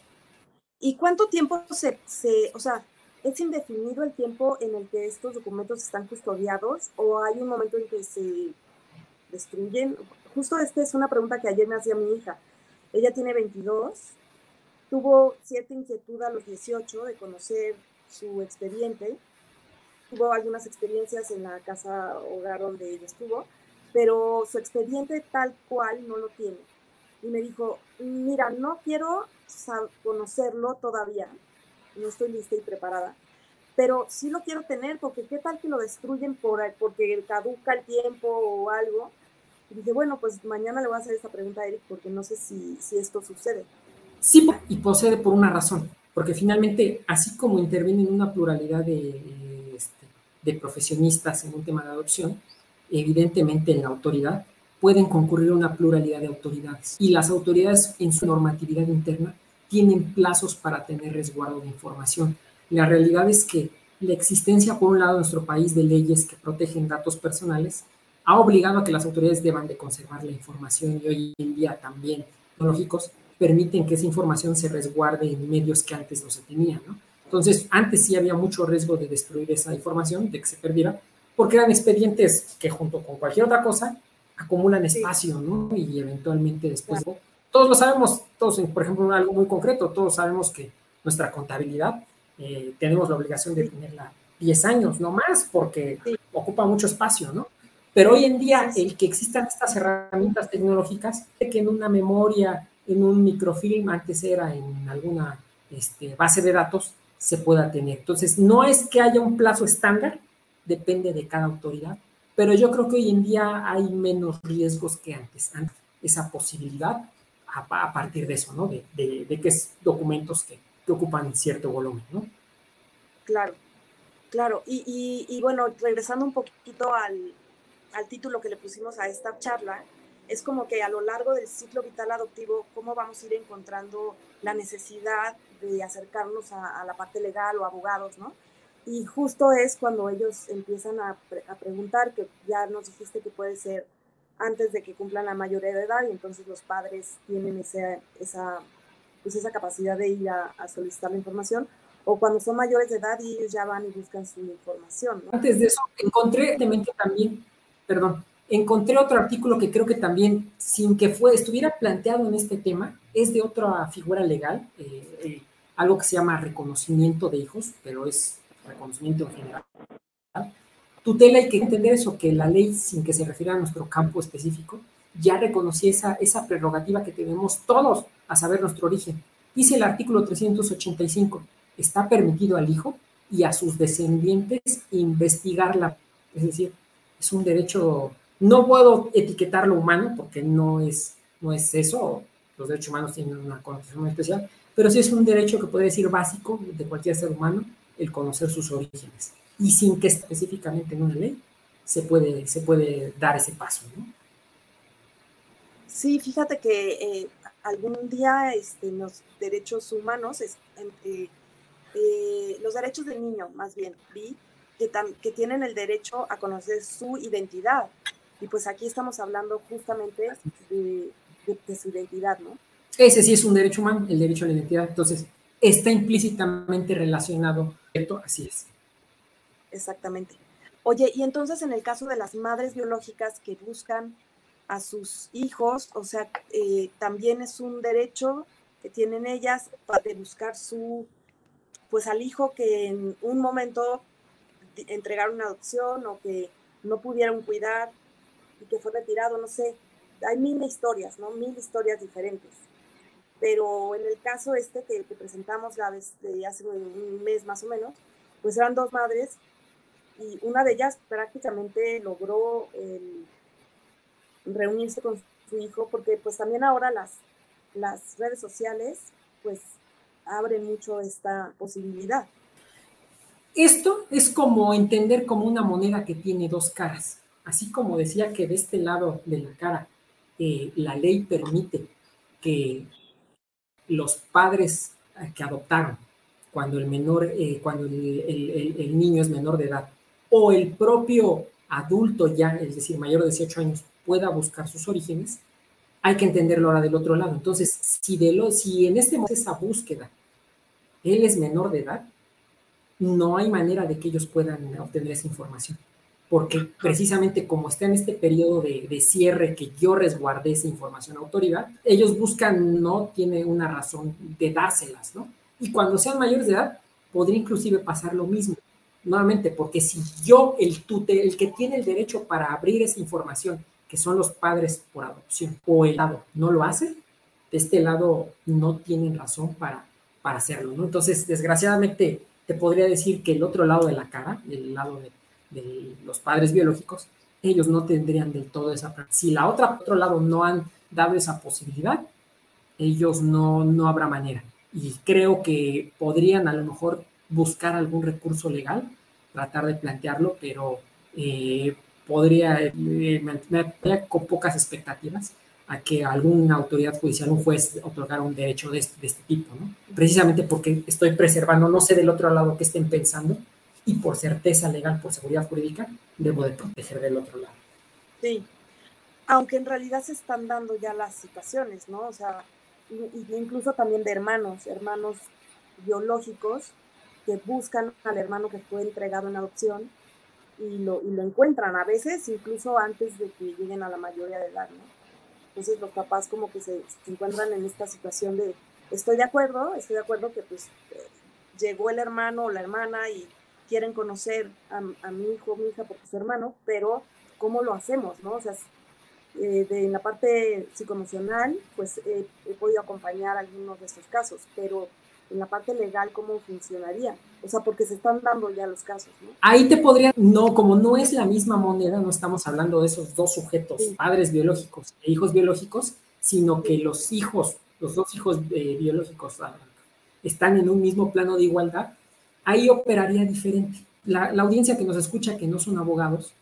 ¿Y cuánto tiempo se, se, o sea, ¿Es indefinido el tiempo en el que estos documentos están custodiados o hay un momento en que se destruyen? Justo esta es una pregunta que ayer me hacía mi hija. Ella tiene 22, tuvo cierta inquietud a los 18 de conocer su expediente, tuvo algunas experiencias en la casa hogar donde ella estuvo, pero su expediente tal cual no lo tiene. Y me dijo, mira, no quiero conocerlo todavía, no estoy lista y preparada, pero sí lo quiero tener porque qué tal que lo destruyen por, porque caduca el tiempo o algo. Y dije, bueno, pues mañana le voy a hacer esta pregunta a Eric porque no sé si, si esto sucede. Sí, y procede por una razón. porque finalmente, así como intervienen una pluralidad de, este, de profesionistas en un tema de adopción, evidentemente en la autoridad pueden concurrir una pluralidad de autoridades y las autoridades en su normatividad interna tienen plazos para tener resguardo de información. La realidad es que la existencia, por un lado, en nuestro país de leyes que protegen datos personales ha obligado a que las autoridades deban de conservar la información y hoy en día también tecnológicos permiten que esa información se resguarde en medios que antes no se tenían, ¿no? Entonces, antes sí había mucho riesgo de destruir esa información, de que se perdiera, porque eran expedientes que junto con cualquier otra cosa acumulan espacio, ¿no? Y eventualmente después, todos lo sabemos, todos, por ejemplo, algo muy concreto, todos sabemos que nuestra contabilidad eh, tenemos la obligación de tenerla 10 años, no más, porque ocupa mucho espacio, ¿no? Pero hoy en día, el que existan estas herramientas tecnológicas, que en una memoria, en un microfilm, antes era en alguna este, base de datos, se pueda tener. Entonces, no es que haya un plazo estándar, depende de cada autoridad, pero yo creo que hoy en día hay menos riesgos que antes, esa posibilidad a, partir de eso, ¿no? De, que es documentos que, ocupan cierto volumen, ¿no? Claro, claro. Y, bueno, regresando un poquito al, título que le pusimos a esta charla, es como que a lo largo del ciclo vital adoptivo, cómo vamos a ir encontrando la necesidad de acercarnos a, la parte legal o abogados, ¿no? Y justo es cuando ellos empiezan a, preguntar, que ya nos dijiste que puede ser antes de que cumplan la mayoría de edad y entonces los padres tienen esa, esa, pues esa capacidad de ir a, solicitar la información, o cuando son mayores de edad y ellos ya van y buscan su información. ¿no? Antes de eso, encontré también perdón, encontré otro artículo que creo que también, sin que fue, estuviera planteado en este tema, es de otra figura legal, eh, eh, algo que se llama reconocimiento de hijos, pero es reconocimiento en general. Tutela, hay que entender eso, que la ley, sin que se refiera a nuestro campo específico, ya reconocía esa, esa prerrogativa que tenemos todos a saber nuestro origen. Dice el artículo 385, está permitido al hijo y a sus descendientes investigarla, es decir, es un derecho, no puedo etiquetarlo humano porque no es, no es eso, los derechos humanos tienen una connotación muy especial, pero sí es un derecho que puede decir básico de cualquier ser humano, el conocer sus orígenes. Y sin que específicamente en una ley se puede, se puede dar ese paso. ¿no? Sí, fíjate que eh, algún día este, los derechos humanos, es, eh, los derechos del niño, más bien, vi que, tienen el derecho a conocer su identidad. Y pues aquí estamos hablando justamente de, su identidad, ¿no? Ese sí es un derecho humano, el derecho a la identidad. Entonces, está implícitamente relacionado. Esto así es. Exactamente. Oye, y entonces en el caso de las madres biológicas que buscan a sus hijos, o sea, eh, también es un derecho que tienen ellas de buscar su, pues al hijo que en un momento entregar una adopción o que no pudieron cuidar y que fue retirado, no sé. Hay mil historias, ¿no? Mil historias diferentes. Pero en el caso este que, presentamos la vez de hace un mes más o menos, pues eran dos madres y una de ellas prácticamente logró reunirse con su hijo porque pues también ahora las, las redes sociales pues abren mucho esta posibilidad. Esto es como entender como una moneda que tiene dos caras. Así como decía que de este lado de la cara eh, la ley permite que los padres eh, que adoptaron cuando el menor, eh, cuando el, niño es menor de edad, o el propio adulto ya, es decir, mayor de 18 años, pueda buscar sus orígenes, hay que entenderlo ahora del otro lado. Entonces, si, de lo, si en este momento esa búsqueda él es menor de edad, no hay manera de que ellos puedan obtener esa información. Porque precisamente como está en este periodo de, cierre que yo resguardé esa información a autoridad, ellos buscan, no tiene una razón de dárselas, ¿no? Y cuando sean mayores de edad, podría inclusive pasar lo mismo. Nuevamente, porque si yo, el tute, el que tiene el derecho para abrir esa información, que son los padres por adopción, o el lado no lo hace, de este lado no tienen razón para, para hacerlo, ¿no? Entonces, desgraciadamente, te podría decir que el otro lado de la cara, el lado de, los padres biológicos, ellos no tendrían del todo esa Si la otra, otro lado no han dado esa posibilidad, ellos no, no habrá manera. y creo que podrían a lo mejor buscar algún recurso legal, tratar de plantearlo, pero eh, podría, eh, me, con pocas expectativas a que alguna autoridad judicial, un juez, otorgara un derecho de este, de este, tipo, ¿no? Precisamente porque estoy preservando, no sé del otro lado qué estén pensando, y por certeza legal, por seguridad jurídica, debo de proteger del otro lado. Sí, aunque en realidad se están dando ya las situaciones, ¿no? O sea, incluso también de hermanos, hermanos biológicos que buscan al hermano que fue entregado en adopción y lo, y lo encuentran a veces incluso antes de que lleguen a la mayoría de edad, ¿no? Entonces los papás como que se, encuentran en esta situación de, estoy de acuerdo, estoy de acuerdo que pues eh, llegó el hermano o la hermana y quieren conocer a, a mi hijo o mi hija porque es su hermano, pero ¿cómo lo hacemos, no? O sea, eh, de, en la parte psicoemocional, pues he podido acompañar algunos de estos casos, pero en la parte legal, ¿cómo funcionaría? O sea, porque se están dando ya los casos, ¿no? Ahí te podría, no, como no es la misma moneda, no estamos hablando de esos dos sujetos, padres biológicos e hijos biológicos, sino que los hijos, los dos hijos eh, biológicos ah, están en un mismo plano de igualdad, ahí operaría diferente. La, la audiencia que nos escucha, que no son abogados,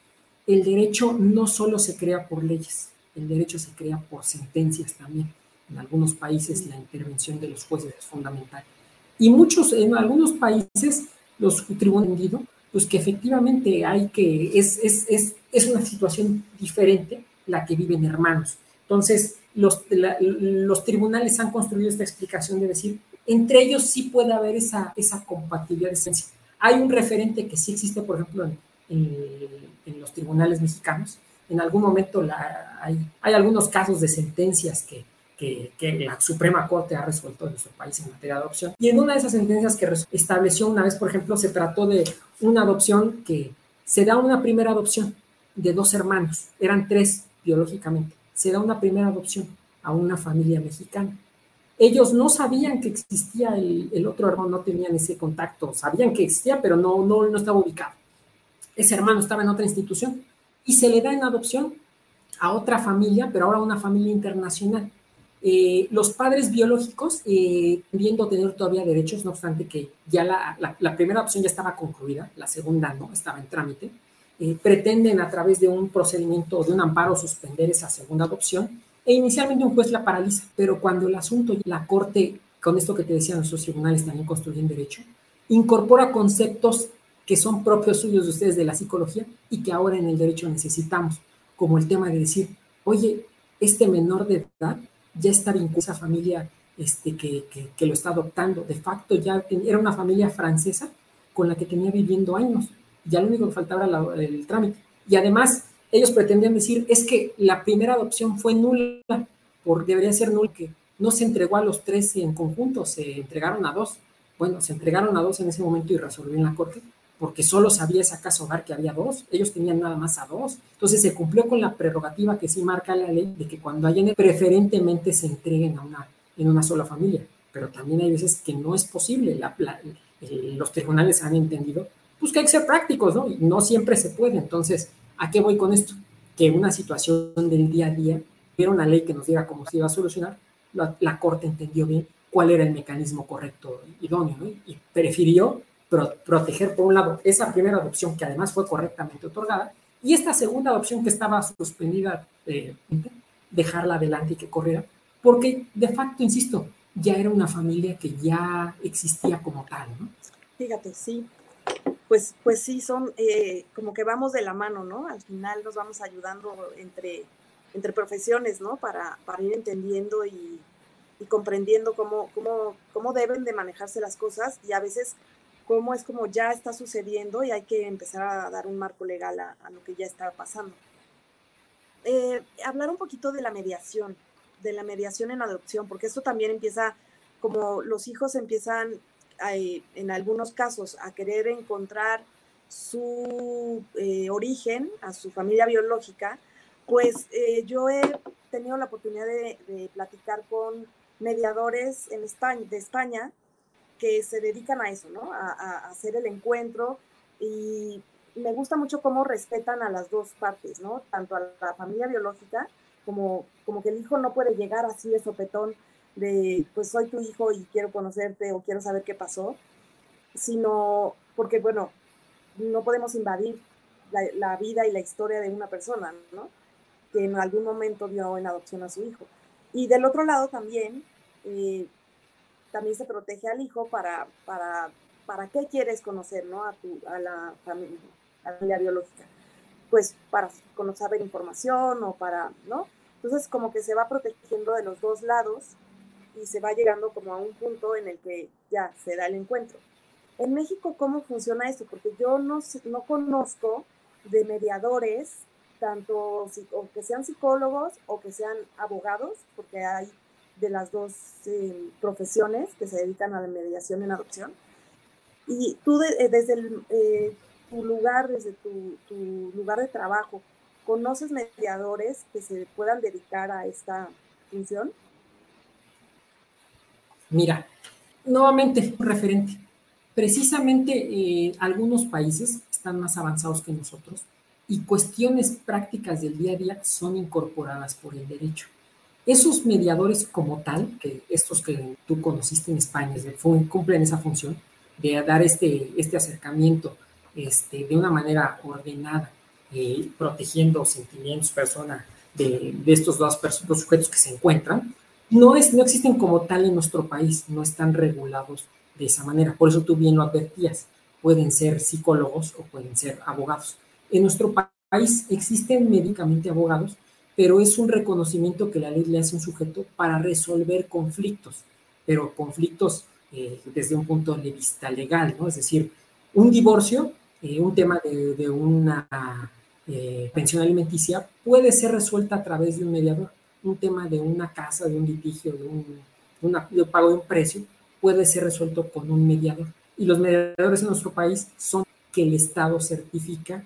el derecho no solo se crea por leyes, el derecho se crea por sentencias también. En algunos países la intervención de los jueces es fundamental. Y muchos, en algunos países, los tribunales han pues que efectivamente hay que, es, es, es, es, una situación diferente la que viven hermanos. Entonces, los, los tribunales han construido esta explicación de decir, entre ellos sí puede haber esa, esa compatibilidad de esencia. Hay un referente que sí existe, por ejemplo, en, en, los tribunales mexicanos. En algún momento la, hay, hay, algunos casos de sentencias que, que, que, la Suprema Corte ha resuelto en nuestro país en materia de adopción. Y en una de esas sentencias que estableció una vez, por ejemplo, se trató de una adopción que se da una primera adopción de dos hermanos, eran tres biológicamente, se da una primera adopción a una familia mexicana. Ellos no sabían que existía el, el otro hermano, no tenían ese contacto, sabían que existía, pero no, no, no estaba ubicado ese hermano estaba en otra institución y se le da en adopción a otra familia, pero ahora una familia internacional. Eh, los padres biológicos, eh, viendo tener todavía derechos, no obstante que ya la, primera opción ya estaba concluida, la segunda no, estaba en trámite, eh, pretenden a través de un procedimiento, de un amparo, suspender esa segunda adopción e inicialmente un juez la paraliza, pero cuando el asunto, la Corte, con esto que te decía, nuestros tribunales también construyen derecho, incorpora conceptos que son propios suyos de ustedes de la psicología y que ahora en el derecho necesitamos, como el tema de decir, oye, este menor de edad ya está vinculado a esa familia este, que, que, lo está adoptando. De facto ya era una familia francesa con la que tenía viviendo años. Ya lo único que faltaba era el trámite. Y además, ellos pretendían decir, es que la primera adopción fue nula, por, debería ser nula, que no se entregó a los tres en conjunto, se entregaron a dos. Bueno, se entregaron a dos en ese momento y resolvió la corte, porque solo sabía esa casa hogar que había dos, ellos tenían nada más a dos. Entonces se cumplió con la prerrogativa que sí marca la ley de que cuando hayan preferentemente se entreguen a una, en una sola familia, pero también hay veces que no es posible, los tribunales han entendido, pues que hay que ser prácticos, ¿no? Y no siempre se puede. Entonces, ¿a qué voy con esto? Que una situación del día a día, hubiera una ley que nos diga cómo se iba a solucionar, la, Corte entendió bien cuál era el mecanismo correcto, idóneo, ¿no? y prefirió proteger, por un lado, esa primera adopción que además fue correctamente otorgada, y esta segunda adopción que estaba suspendida, eh, dejarla adelante y que corriera, porque de facto, insisto, ya era una familia que ya existía como tal, ¿no? Fíjate, sí. Pues, pues sí, son eh, como que vamos de la mano, ¿no? Al final nos vamos ayudando entre, entre profesiones, ¿no? Para, para ir entendiendo y, y comprendiendo cómo, cómo, cómo deben de manejarse las cosas y a veces cómo es como ya está sucediendo y hay que empezar a dar un marco legal a, lo que ya está pasando. Eh, hablar un poquito de la mediación, de la mediación en adopción, porque esto también empieza, como los hijos empiezan eh, en algunos casos a querer encontrar su eh, origen, a su familia biológica, pues yo he tenido la oportunidad de, de platicar con mediadores en España, de España que se dedican a eso, ¿no? A, hacer el encuentro y me gusta mucho cómo respetan a las dos partes, ¿no? Tanto a la familia biológica como, como que el hijo no puede llegar así de sopetón de, pues soy tu hijo y quiero conocerte o quiero saber qué pasó, sino porque, bueno, no podemos invadir la, vida y la historia de una persona, ¿no? Que en algún momento dio en adopción a su hijo. Y del otro lado también, eh, también se protege al hijo para, para, para qué quieres conocer, ¿no? A, tu, a la familia, a la familia biológica. Pues para conocer información o para, ¿no? Entonces como que se va protegiendo de los dos lados y se va llegando como a un punto en el que ya se da el encuentro. En México, ¿cómo funciona esto? Porque yo no, no conozco de mediadores, tanto o que sean psicólogos o que sean abogados, porque hay de las dos eh, profesiones que se dedican a la mediación en adopción. Y tú eh, desde eh, tu lugar, desde tu, lugar de trabajo, ¿conoces mediadores que se puedan dedicar a esta función? Mira, nuevamente, referente. Precisamente algunos países están más avanzados que nosotros y cuestiones prácticas del día a día son incorporadas por el derecho. Esos mediadores como tal, que estos que tú conociste en España, cumplen esa función de dar este, este acercamiento este, de una manera ordenada, eh, protegiendo sentimientos, personas de, estos dos, dos, sujetos que se encuentran, no, es, no existen como tal en nuestro país, no están regulados de esa manera. Por eso tú bien lo advertías, pueden ser psicólogos o pueden ser abogados. En nuestro país existen médicamente abogados, pero es un reconocimiento que la ley le hace a un sujeto para resolver conflictos, pero conflictos eh, desde un punto de vista legal, ¿no? Es decir, un divorcio, eh, un tema de, una eh, pensión alimenticia puede ser resuelta a través de un mediador. Un tema de una casa, de un litigio, de un pago de un precio, puede ser resuelto con un mediador. Y los mediadores en nuestro país son que el Estado certifica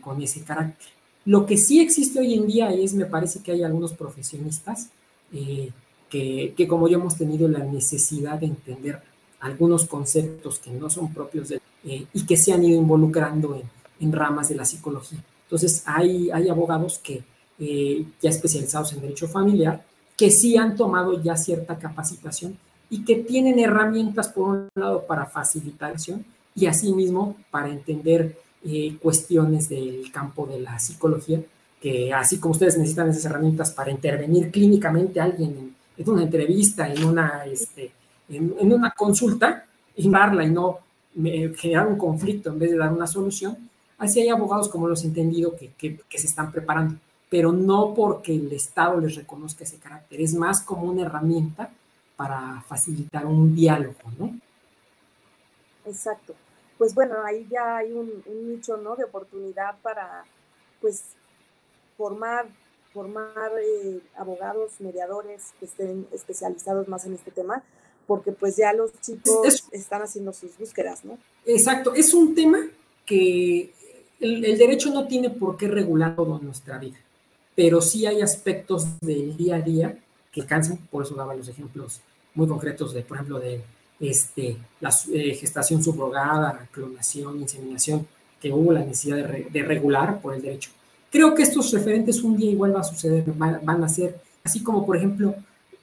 con ese carácter. Lo que sí existe hoy en día es, me parece que hay algunos profesionistas eh, que, como yo hemos tenido la necesidad de entender algunos conceptos que no son propios de, eh, y que se han ido involucrando en, en, ramas de la psicología. Entonces, hay, hay abogados que eh, ya especializados en derecho familiar que sí han tomado ya cierta capacitación y que tienen herramientas, por un lado, para facilitación y asimismo para entender eh, cuestiones del campo de la psicología, que así como ustedes necesitan esas herramientas para intervenir clínicamente a alguien en, una entrevista, en una, este, en, una consulta, darla y no generar un conflicto en vez de dar una solución, así hay abogados como los he entendido que, que, que se están preparando, pero no porque el Estado les reconozca ese carácter, es más como una herramienta para facilitar un diálogo, ¿no? Exacto pues bueno, ahí ya hay un, nicho, ¿no? De oportunidad para, pues, formar, formar eh, abogados, mediadores que estén especializados más en este tema, porque pues ya los chicos están haciendo sus búsquedas, ¿no? Exacto, es un tema que el, el, derecho no tiene por qué regular todo en nuestra vida, pero sí hay aspectos del día a día que cansan, por eso daba los ejemplos muy concretos de, por ejemplo, de este, la eh, gestación subrogada, clonación, inseminación, que hubo la necesidad de, regular por el derecho. Creo que estos referentes un día igual va a suceder, van, a ser, así como por ejemplo,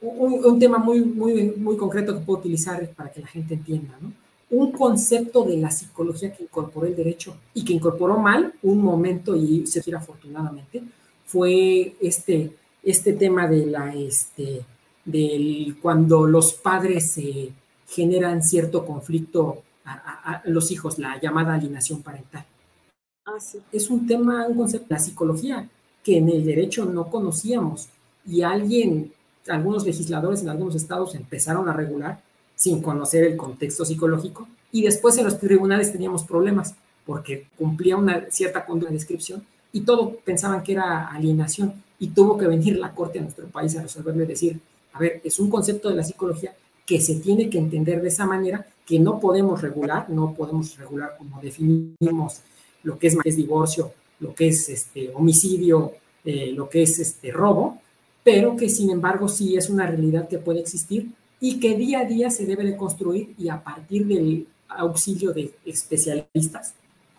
un, tema muy, muy, muy concreto que puedo utilizar para que la gente entienda, ¿no? Un concepto de la psicología que incorporó el derecho y que incorporó mal un momento, y se quiere afortunadamente, fue este, este tema de la, este, del cuando los padres se generan cierto conflicto a, los hijos, la llamada alienación parental. Ah, sí. Es un tema, un concepto de la psicología que en el derecho no conocíamos y alguien, algunos legisladores en algunos estados empezaron a regular sin conocer el contexto psicológico y después en los tribunales teníamos problemas porque cumplía una cierta conducta de descripción y todo pensaban que era alienación y tuvo que venir la corte a nuestro país a resolverlo y decir, a ver, es un concepto de la psicología que se tiene que entender de esa manera, que no podemos regular, no podemos regular como definimos lo que es, es divorcio, lo que es este, homicidio, eh, lo que es este, robo, pero que sin embargo sí es una realidad que puede existir y que día a día se debe de construir y a partir del auxilio de especialistas,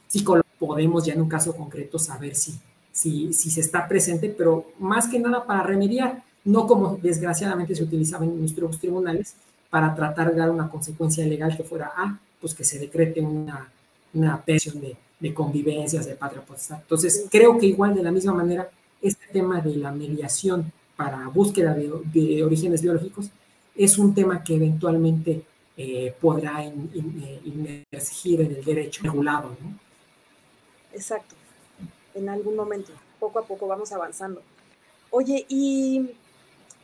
psicólogos, podemos ya en un caso concreto saber si, si, si se está presente, pero más que nada para remediar, no como desgraciadamente se utilizaba en nuestros tribunales para tratar de dar una consecuencia legal que fuera, ah, pues que se decrete una, una pensión de, de convivencias de patria potestad. Entonces, creo que igual de la misma manera, este tema de la mediación para búsqueda de, orígenes biológicos es un tema que eventualmente eh, podrá inmergir en el derecho regulado. Exacto, en algún momento, poco a poco vamos avanzando. Oye, y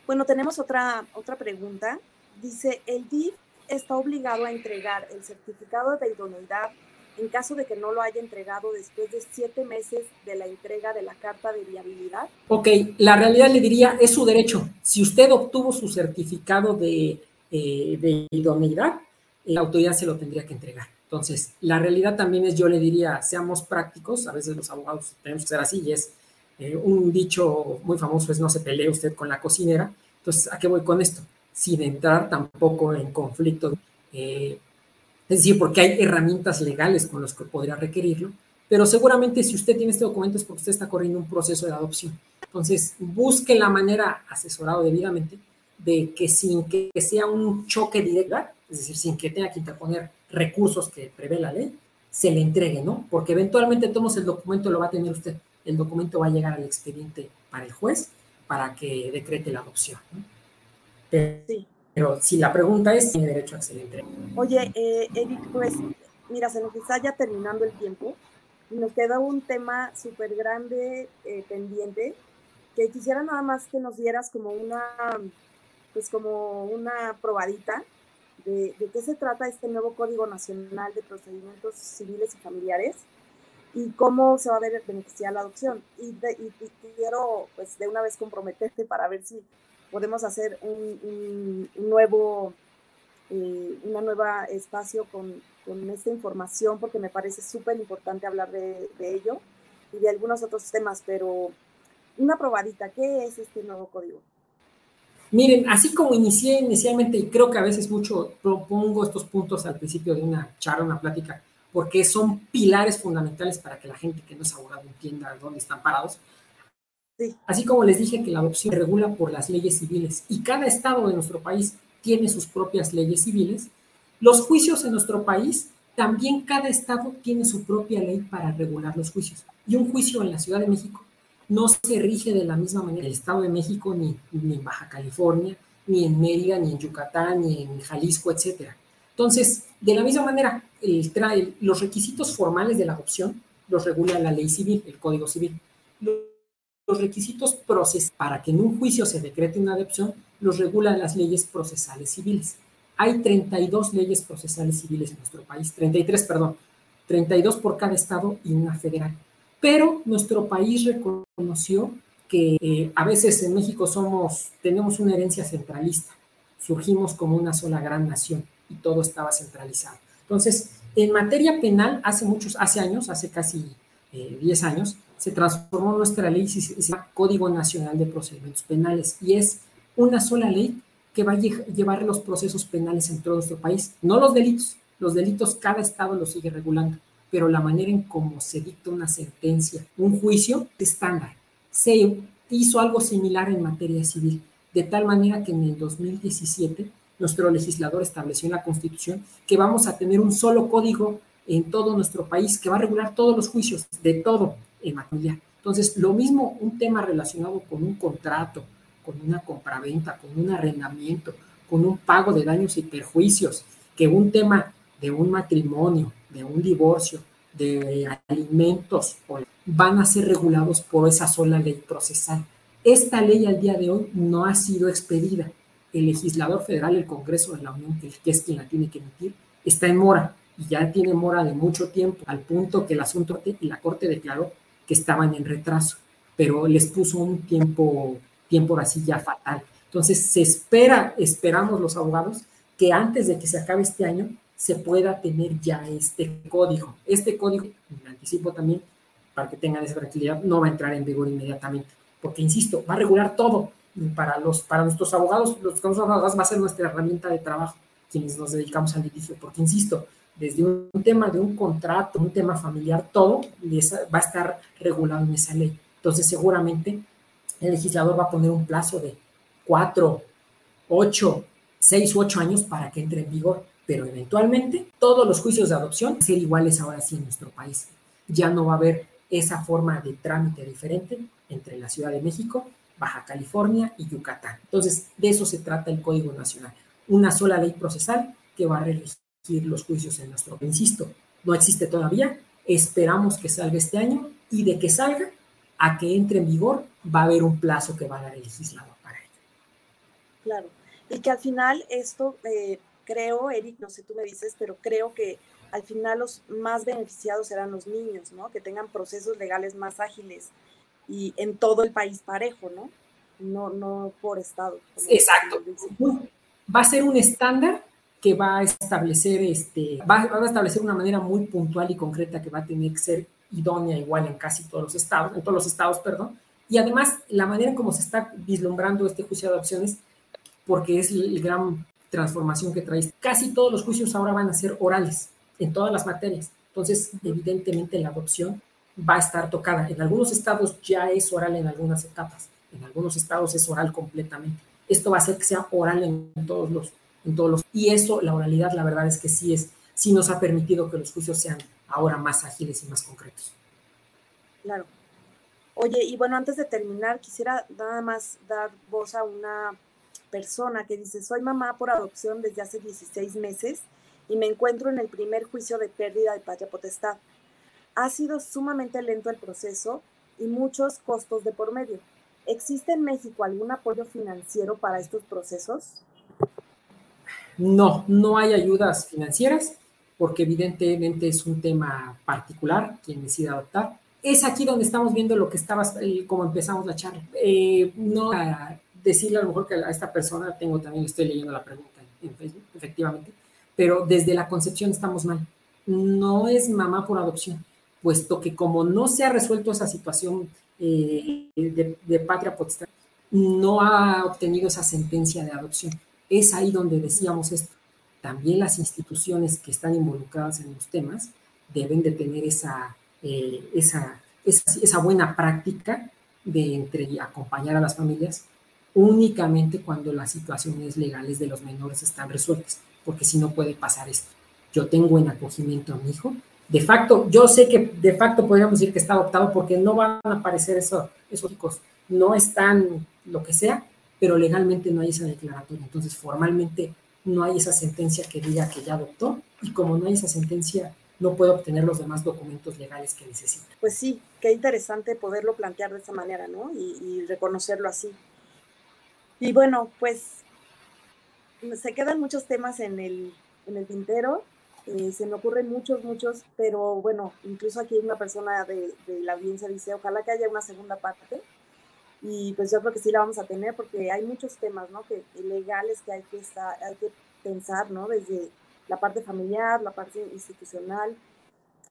bueno, tenemos otra, otra pregunta. Dice, ¿el DIF está obligado a entregar el certificado de idoneidad en caso de que no lo haya entregado después de siete meses de la entrega de la carta de viabilidad? Ok, la realidad le diría, es su derecho. Si usted obtuvo su certificado de, eh, idoneidad, la autoridad se lo tendría que entregar. Entonces, la realidad también es, yo le diría, seamos prácticos, a veces los abogados tenemos que ser así, y es eh, un dicho muy famoso, es no se pelee usted con la cocinera. Entonces, ¿a qué voy con esto? Sin entrar tampoco en conflicto. Eh, es decir, porque hay herramientas legales con las que podría requerirlo, pero seguramente si usted tiene este documento es porque usted está corriendo un proceso de adopción. Entonces, busque la manera, asesorado debidamente, de que sin que sea un choque directo, es decir, sin que tenga que interponer recursos que prevé la ley, se le entregue, ¿no? Porque eventualmente todos el documento lo va a tener usted. El documento va a llegar al expediente para el juez para que decrete la adopción. ¿no? Sí. Pero si la pregunta es, tiene derecho a excelente. Oye, eh, Eric, pues mira, se nos está ya terminando el tiempo y nos queda un tema súper grande eh, pendiente que quisiera nada más que nos dieras como una, pues como una probadita de, de, qué se trata este nuevo Código Nacional de Procedimientos Civiles y Familiares y cómo se va a ver beneficiar la adopción. Y, y, y, quiero, pues, de una vez comprometerte para ver si podemos hacer un, nuevo, eh, una nueva espacio con, con, esta información porque me parece súper importante hablar de, de, ello y de algunos otros temas, pero una probadita, ¿qué es este nuevo código? Miren, así como inicié inicialmente, y creo que a veces mucho propongo estos puntos al principio de una charla, una plática, porque son pilares fundamentales para que la gente que no es abogado entienda dónde están parados. Así como les dije que la adopción se regula por las leyes civiles y cada estado de nuestro país tiene sus propias leyes civiles, los juicios en nuestro país también cada estado tiene su propia ley para regular los juicios. Y un juicio en la Ciudad de México no se rige de la misma manera en el Estado de México, ni, ni en Baja California, ni en Mérida, ni en Yucatán, ni en Jalisco, etc. Entonces, de la misma manera, el, los requisitos formales de la adopción los regula la ley civil, el Código Civil los requisitos procesales para que en un juicio se decrete una adopción los regulan las leyes procesales civiles. Hay 32 leyes procesales civiles en nuestro país, 33, perdón, 32 por cada estado y una federal. Pero nuestro país reconoció que eh, a veces en México somos, tenemos una herencia centralista, surgimos como una sola gran nación y todo estaba centralizado. Entonces, en materia penal, hace muchos, hace años, hace casi 10 eh, años, se transformó nuestra ley, se llama Código Nacional de Procedimientos Penales, y es una sola ley que va a llevar los procesos penales en todo nuestro país, no los delitos, los delitos cada estado los sigue regulando, pero la manera en cómo se dicta una sentencia, un juicio estándar. Se hizo algo similar en materia civil, de tal manera que en el 2017 nuestro legislador estableció en la Constitución que vamos a tener un solo código en todo nuestro país que va a regular todos los juicios, de todo, Entonces, lo mismo un tema relacionado con un contrato, con una compraventa, con un arrendamiento, con un pago de daños y perjuicios, que un tema de un matrimonio, de un divorcio, de alimentos, van a ser regulados por esa sola ley procesal. Esta ley al día de hoy no ha sido expedida. El legislador federal, el Congreso de la Unión, que es quien la tiene que emitir, está en mora y ya tiene mora de mucho tiempo, al punto que el asunto y la Corte declaró que estaban en retraso, pero les puso un tiempo, tiempo así ya fatal. Entonces, se espera, esperamos los abogados, que antes de que se acabe este año se pueda tener ya este código. Este código, me anticipo también, para que tengan esa tranquilidad, no va a entrar en vigor inmediatamente, porque, insisto, va a regular todo. Para, los, para nuestros abogados, los abogados va a ser nuestra herramienta de trabajo, quienes nos dedicamos al litigio, porque, insisto, desde un tema de un contrato, un tema familiar, todo va a estar regulado en esa ley. Entonces, seguramente el legislador va a poner un plazo de cuatro, ocho, seis u ocho años para que entre en vigor. Pero eventualmente todos los juicios de adopción van a ser iguales ahora sí en nuestro país. Ya no va a haber esa forma de trámite diferente entre la Ciudad de México, Baja California y Yucatán. Entonces, de eso se trata el Código Nacional. Una sola ley procesal que va a regir los juicios en nuestro país. Insisto, no existe todavía, esperamos que salga este año y de que salga a que entre en vigor va a haber un plazo que va a dar el legislador para ello. Claro, y que al final esto, eh, creo, Eric, no sé, tú me dices, pero creo que al final los más beneficiados serán los niños, ¿no? Que tengan procesos legales más ágiles y en todo el país parejo, ¿no? No, no por estado. Exacto. Va a ser un estándar que va a establecer, este, va, a establecer una manera muy puntual y concreta que va a tener que ser idónea igual en casi todos los estados, en todos los estados, perdón. Y además, la manera en cómo se está vislumbrando este juicio de adopciones, porque es la gran transformación que trae. Casi todos los juicios ahora van a ser orales en todas las materias. Entonces, evidentemente, la adopción va a estar tocada. En algunos estados ya es oral en algunas etapas, en algunos estados es oral completamente. Esto va a hacer que sea oral en todos los, en todos los. Y eso, la oralidad, la verdad es que sí es, sí nos ha permitido que los juicios sean ahora más ágiles y más concretos. Claro. Oye, y bueno, antes de terminar, quisiera nada más dar voz a una persona que dice, soy mamá por adopción desde hace 16 meses y me encuentro en el primer juicio de pérdida de patria potestad. Ha sido sumamente lento el proceso y muchos costos de por medio. ¿Existe en México algún apoyo financiero para estos procesos? No, no hay ayudas financieras porque evidentemente es un tema particular quien decide adoptar. Es aquí donde estamos viendo lo que estabas, eh, como empezamos la charla. Eh, no decirle a lo mejor que a esta persona, tengo también, estoy leyendo la pregunta en Facebook, efectivamente, pero desde la concepción estamos mal. No es mamá por adopción, puesto que como no se ha resuelto esa situación eh, de, patria potestad, no ha obtenido esa sentencia de adopción. Es ahí donde decíamos esto. También las instituciones que están involucradas en los temas deben de tener esa, eh, esa, esa, esa buena práctica de entre acompañar a las familias únicamente cuando las situaciones legales de los menores están resueltas, porque si no puede pasar esto. Yo tengo en acogimiento a mi hijo. De facto, yo sé que de facto podríamos decir que está adoptado porque no van a aparecer eso, esos hijos, no están lo que sea, pero legalmente no hay esa declaratoria. Entonces, formalmente no hay esa sentencia que diga que ya adoptó y como no hay esa sentencia, no puede obtener los demás documentos legales que necesita. Pues sí, qué interesante poderlo plantear de esa manera, ¿no? Y, y reconocerlo así. Y bueno, pues se quedan muchos temas en el, en el tintero, eh, se me ocurren muchos, muchos, pero bueno, incluso aquí una persona de, la audiencia dice, ojalá que haya una segunda parte, y pues yo creo que sí la vamos a tener porque hay muchos temas, ¿no? Que, legales que hay que, estar, hay que pensar, ¿no? Desde la parte familiar, la parte institucional.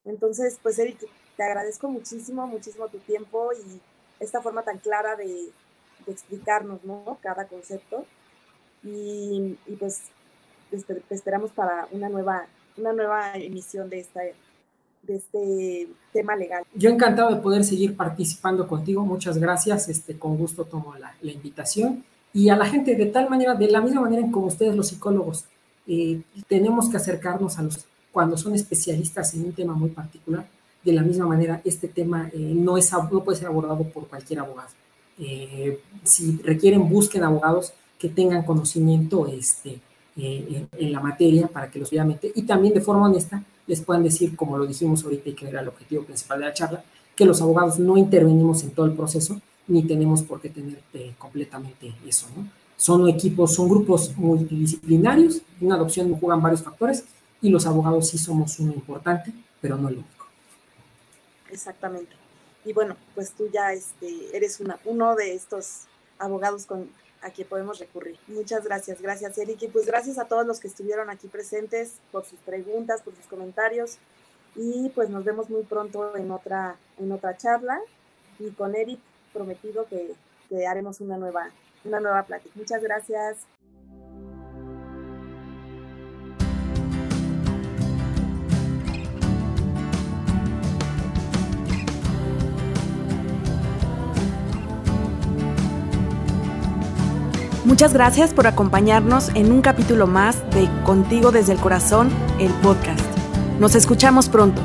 Entonces, pues Eric, te agradezco muchísimo, muchísimo tu tiempo y esta forma tan clara de, explicarnos ¿no? cada concepto. Y pues te, esperamos para una nueva, una nueva emisión de, esta, de este tema legal. Yo encantado de poder seguir participando contigo. Muchas gracias. Este, con gusto tomo la, la invitación. Y a la gente, de tal manera, de la misma manera en como ustedes los psicólogos, eh, tenemos que acercarnos a los, cuando son especialistas en un tema muy particular, de la misma manera, este tema eh, no, es, no puede ser abordado por cualquier abogado. Eh, si requieren, busquen abogados que tengan conocimiento este, eh, en, la materia para que los obviamente, y también de forma honesta, les puedan decir, como lo dijimos ahorita y que era el objetivo principal de la charla, que los abogados no intervenimos en todo el proceso, ni tenemos por qué tener eh, completamente eso. Son equipos, son grupos multidisciplinarios, en una adopción juegan varios factores, y los abogados sí somos uno importante, pero no el único. Exactamente. Y bueno, pues tú ya este, eres uno de estos abogados con, a quien podemos recurrir. Muchas gracias, gracias Eric. Y pues gracias a todos los que estuvieron aquí presentes por sus preguntas, por sus comentarios. Y pues nos vemos muy pronto en otra, en otra charla. Y con Eric prometido que, que haremos una nueva, una nueva plática. Muchas gracias. Muchas gracias por acompañarnos en un capítulo más de Contigo desde el Corazón, el podcast. Nos escuchamos pronto.